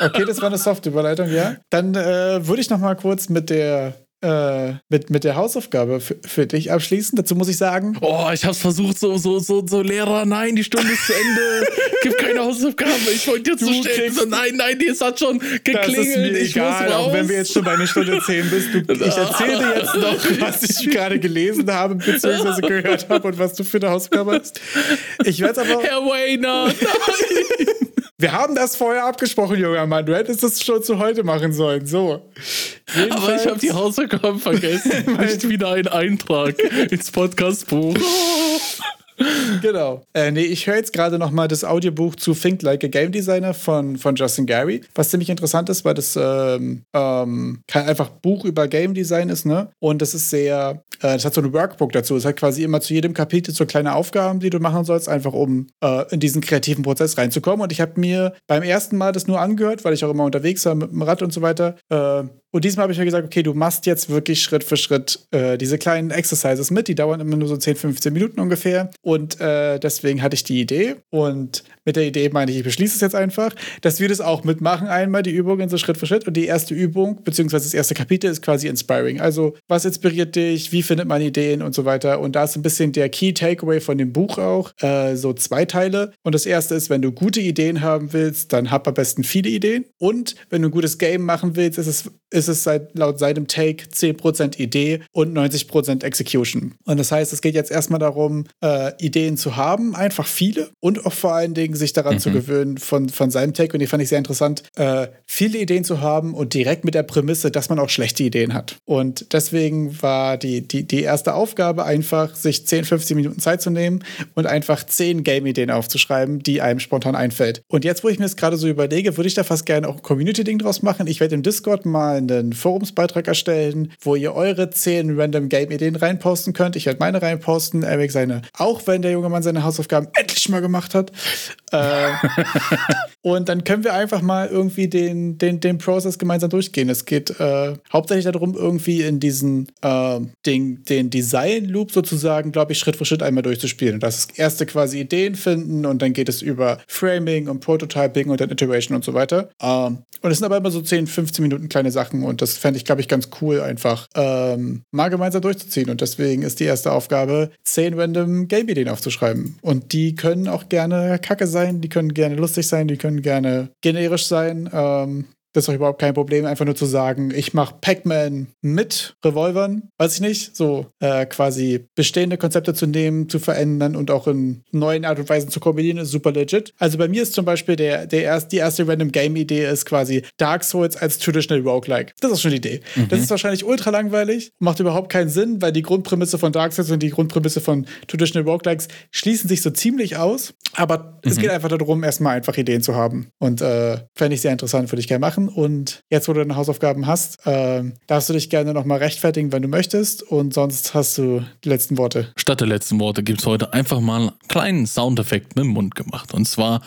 okay, das war eine Soft-Überleitung, ja. Dann äh, würde ich noch mal kurz mit der äh, mit, mit der Hausaufgabe für, dich abschließen. Dazu muss ich sagen. Oh, ich hab's versucht, so, so, so, so, Lehrer, nein, die Stunde ist zu Ende. Gib keine Hausaufgabe. Ich wollte dir zustellen. So, nein, nein, die hat schon geklingelt. Das ist mir ich egal, auch wenn wir jetzt schon bei einer Stunde zehn bist. Du, ich erzähle dir jetzt noch, was ich gerade gelesen habe, beziehungsweise gehört habe und was du für eine Hausaufgabe hast. Ich werde aber. Herr Wayner, nein! Wir haben das vorher abgesprochen, junger Mann. Du hättest das schon zu heute machen sollen. So. Jedenfalls. Aber ich habe die Hausaufgaben vergessen. Nicht wieder ein Eintrag ins Podcastbuch. genau. Äh, nee, ich höre jetzt gerade noch mal das Audiobuch zu Think Like a Game Designer von, von Justin Gary, was ziemlich interessant ist, weil das ähm, ähm, einfach Buch über Game Design ist, ne? Und das ist sehr, äh, das hat so ein Workbook dazu. Es hat quasi immer zu jedem Kapitel so kleine Aufgaben, die du machen sollst, einfach um äh, in diesen kreativen Prozess reinzukommen. Und ich habe mir beim ersten Mal das nur angehört, weil ich auch immer unterwegs war mit dem Rad und so weiter. Äh, und diesmal habe ich mir gesagt, okay, du machst jetzt wirklich Schritt für Schritt äh, diese kleinen Exercises mit. Die dauern immer nur so 10, 15 Minuten ungefähr. Und äh, deswegen hatte ich die Idee. Und mit der Idee meine ich, ich beschließe es jetzt einfach, dass wir das auch mitmachen, einmal die Übungen so Schritt für Schritt. Und die erste Übung, beziehungsweise das erste Kapitel ist quasi Inspiring. Also, was inspiriert dich? Wie findet man Ideen und so weiter? Und da ist ein bisschen der Key Takeaway von dem Buch auch. Äh, so zwei Teile. Und das erste ist, wenn du gute Ideen haben willst, dann hab am besten viele Ideen. Und wenn du ein gutes Game machen willst, ist es ist es seit, laut seinem Take 10% Idee und 90% Execution. Und das heißt, es geht jetzt erstmal darum, äh, Ideen zu haben, einfach viele und auch vor allen Dingen sich daran mhm. zu gewöhnen von, von seinem Take. Und die fand ich sehr interessant, äh, viele Ideen zu haben und direkt mit der Prämisse, dass man auch schlechte Ideen hat. Und deswegen war die, die, die erste Aufgabe einfach, sich 10, 15 Minuten Zeit zu nehmen und einfach 10 Game-Ideen aufzuschreiben, die einem spontan einfällt. Und jetzt, wo ich mir das gerade so überlege, würde ich da fast gerne auch ein Community-Ding draus machen. Ich werde im Discord mal einen Forumsbeitrag erstellen, wo ihr eure 10 random Game-Ideen reinposten könnt. Ich werde meine reinposten, Eric seine, auch wenn der junge Mann seine Hausaufgaben endlich mal gemacht hat. Äh, Und dann können wir einfach mal irgendwie den, den, den Prozess gemeinsam durchgehen. Es geht äh, hauptsächlich darum, irgendwie in diesen äh, den, den Design-Loop sozusagen, glaube ich, Schritt für Schritt einmal durchzuspielen. Und das erste quasi Ideen finden und dann geht es über Framing und Prototyping und dann Iteration und so weiter. Ähm, und es sind aber immer so 10, 15 Minuten kleine Sachen und das fände ich, glaube ich, ganz cool, einfach ähm, mal gemeinsam durchzuziehen. Und deswegen ist die erste Aufgabe, 10 random Game-Ideen aufzuschreiben. Und die können auch gerne kacke sein, die können gerne lustig sein, die können gerne generisch sein. Ähm, das ist doch überhaupt kein Problem, einfach nur zu sagen, ich mache Pac-Man mit Revolvern, weiß ich nicht, so äh, quasi bestehende Konzepte zu nehmen, zu verändern und auch in neuen Art und Weisen zu kombinieren, ist super legit. Also bei mir ist zum Beispiel der, der erst, die erste Random Game-Idee ist quasi Dark Souls als Traditional Roguelike. Das ist schon die Idee. Mhm. Das ist wahrscheinlich ultra langweilig, macht überhaupt keinen Sinn, weil die Grundprämisse von Dark Souls und die Grundprämisse von Traditional Roguelikes schließen sich so ziemlich aus. Aber mhm. es geht einfach darum, erstmal einfach Ideen zu haben. Und äh, fände ich sehr interessant, würde ich gerne machen. Und jetzt, wo du deine Hausaufgaben hast, äh, darfst du dich gerne nochmal rechtfertigen, wenn du möchtest. Und sonst hast du die letzten Worte. Statt der letzten Worte gibt es heute einfach mal einen kleinen Soundeffekt mit dem Mund gemacht. Und zwar.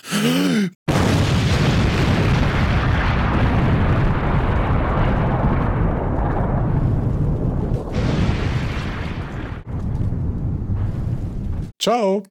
Ciao.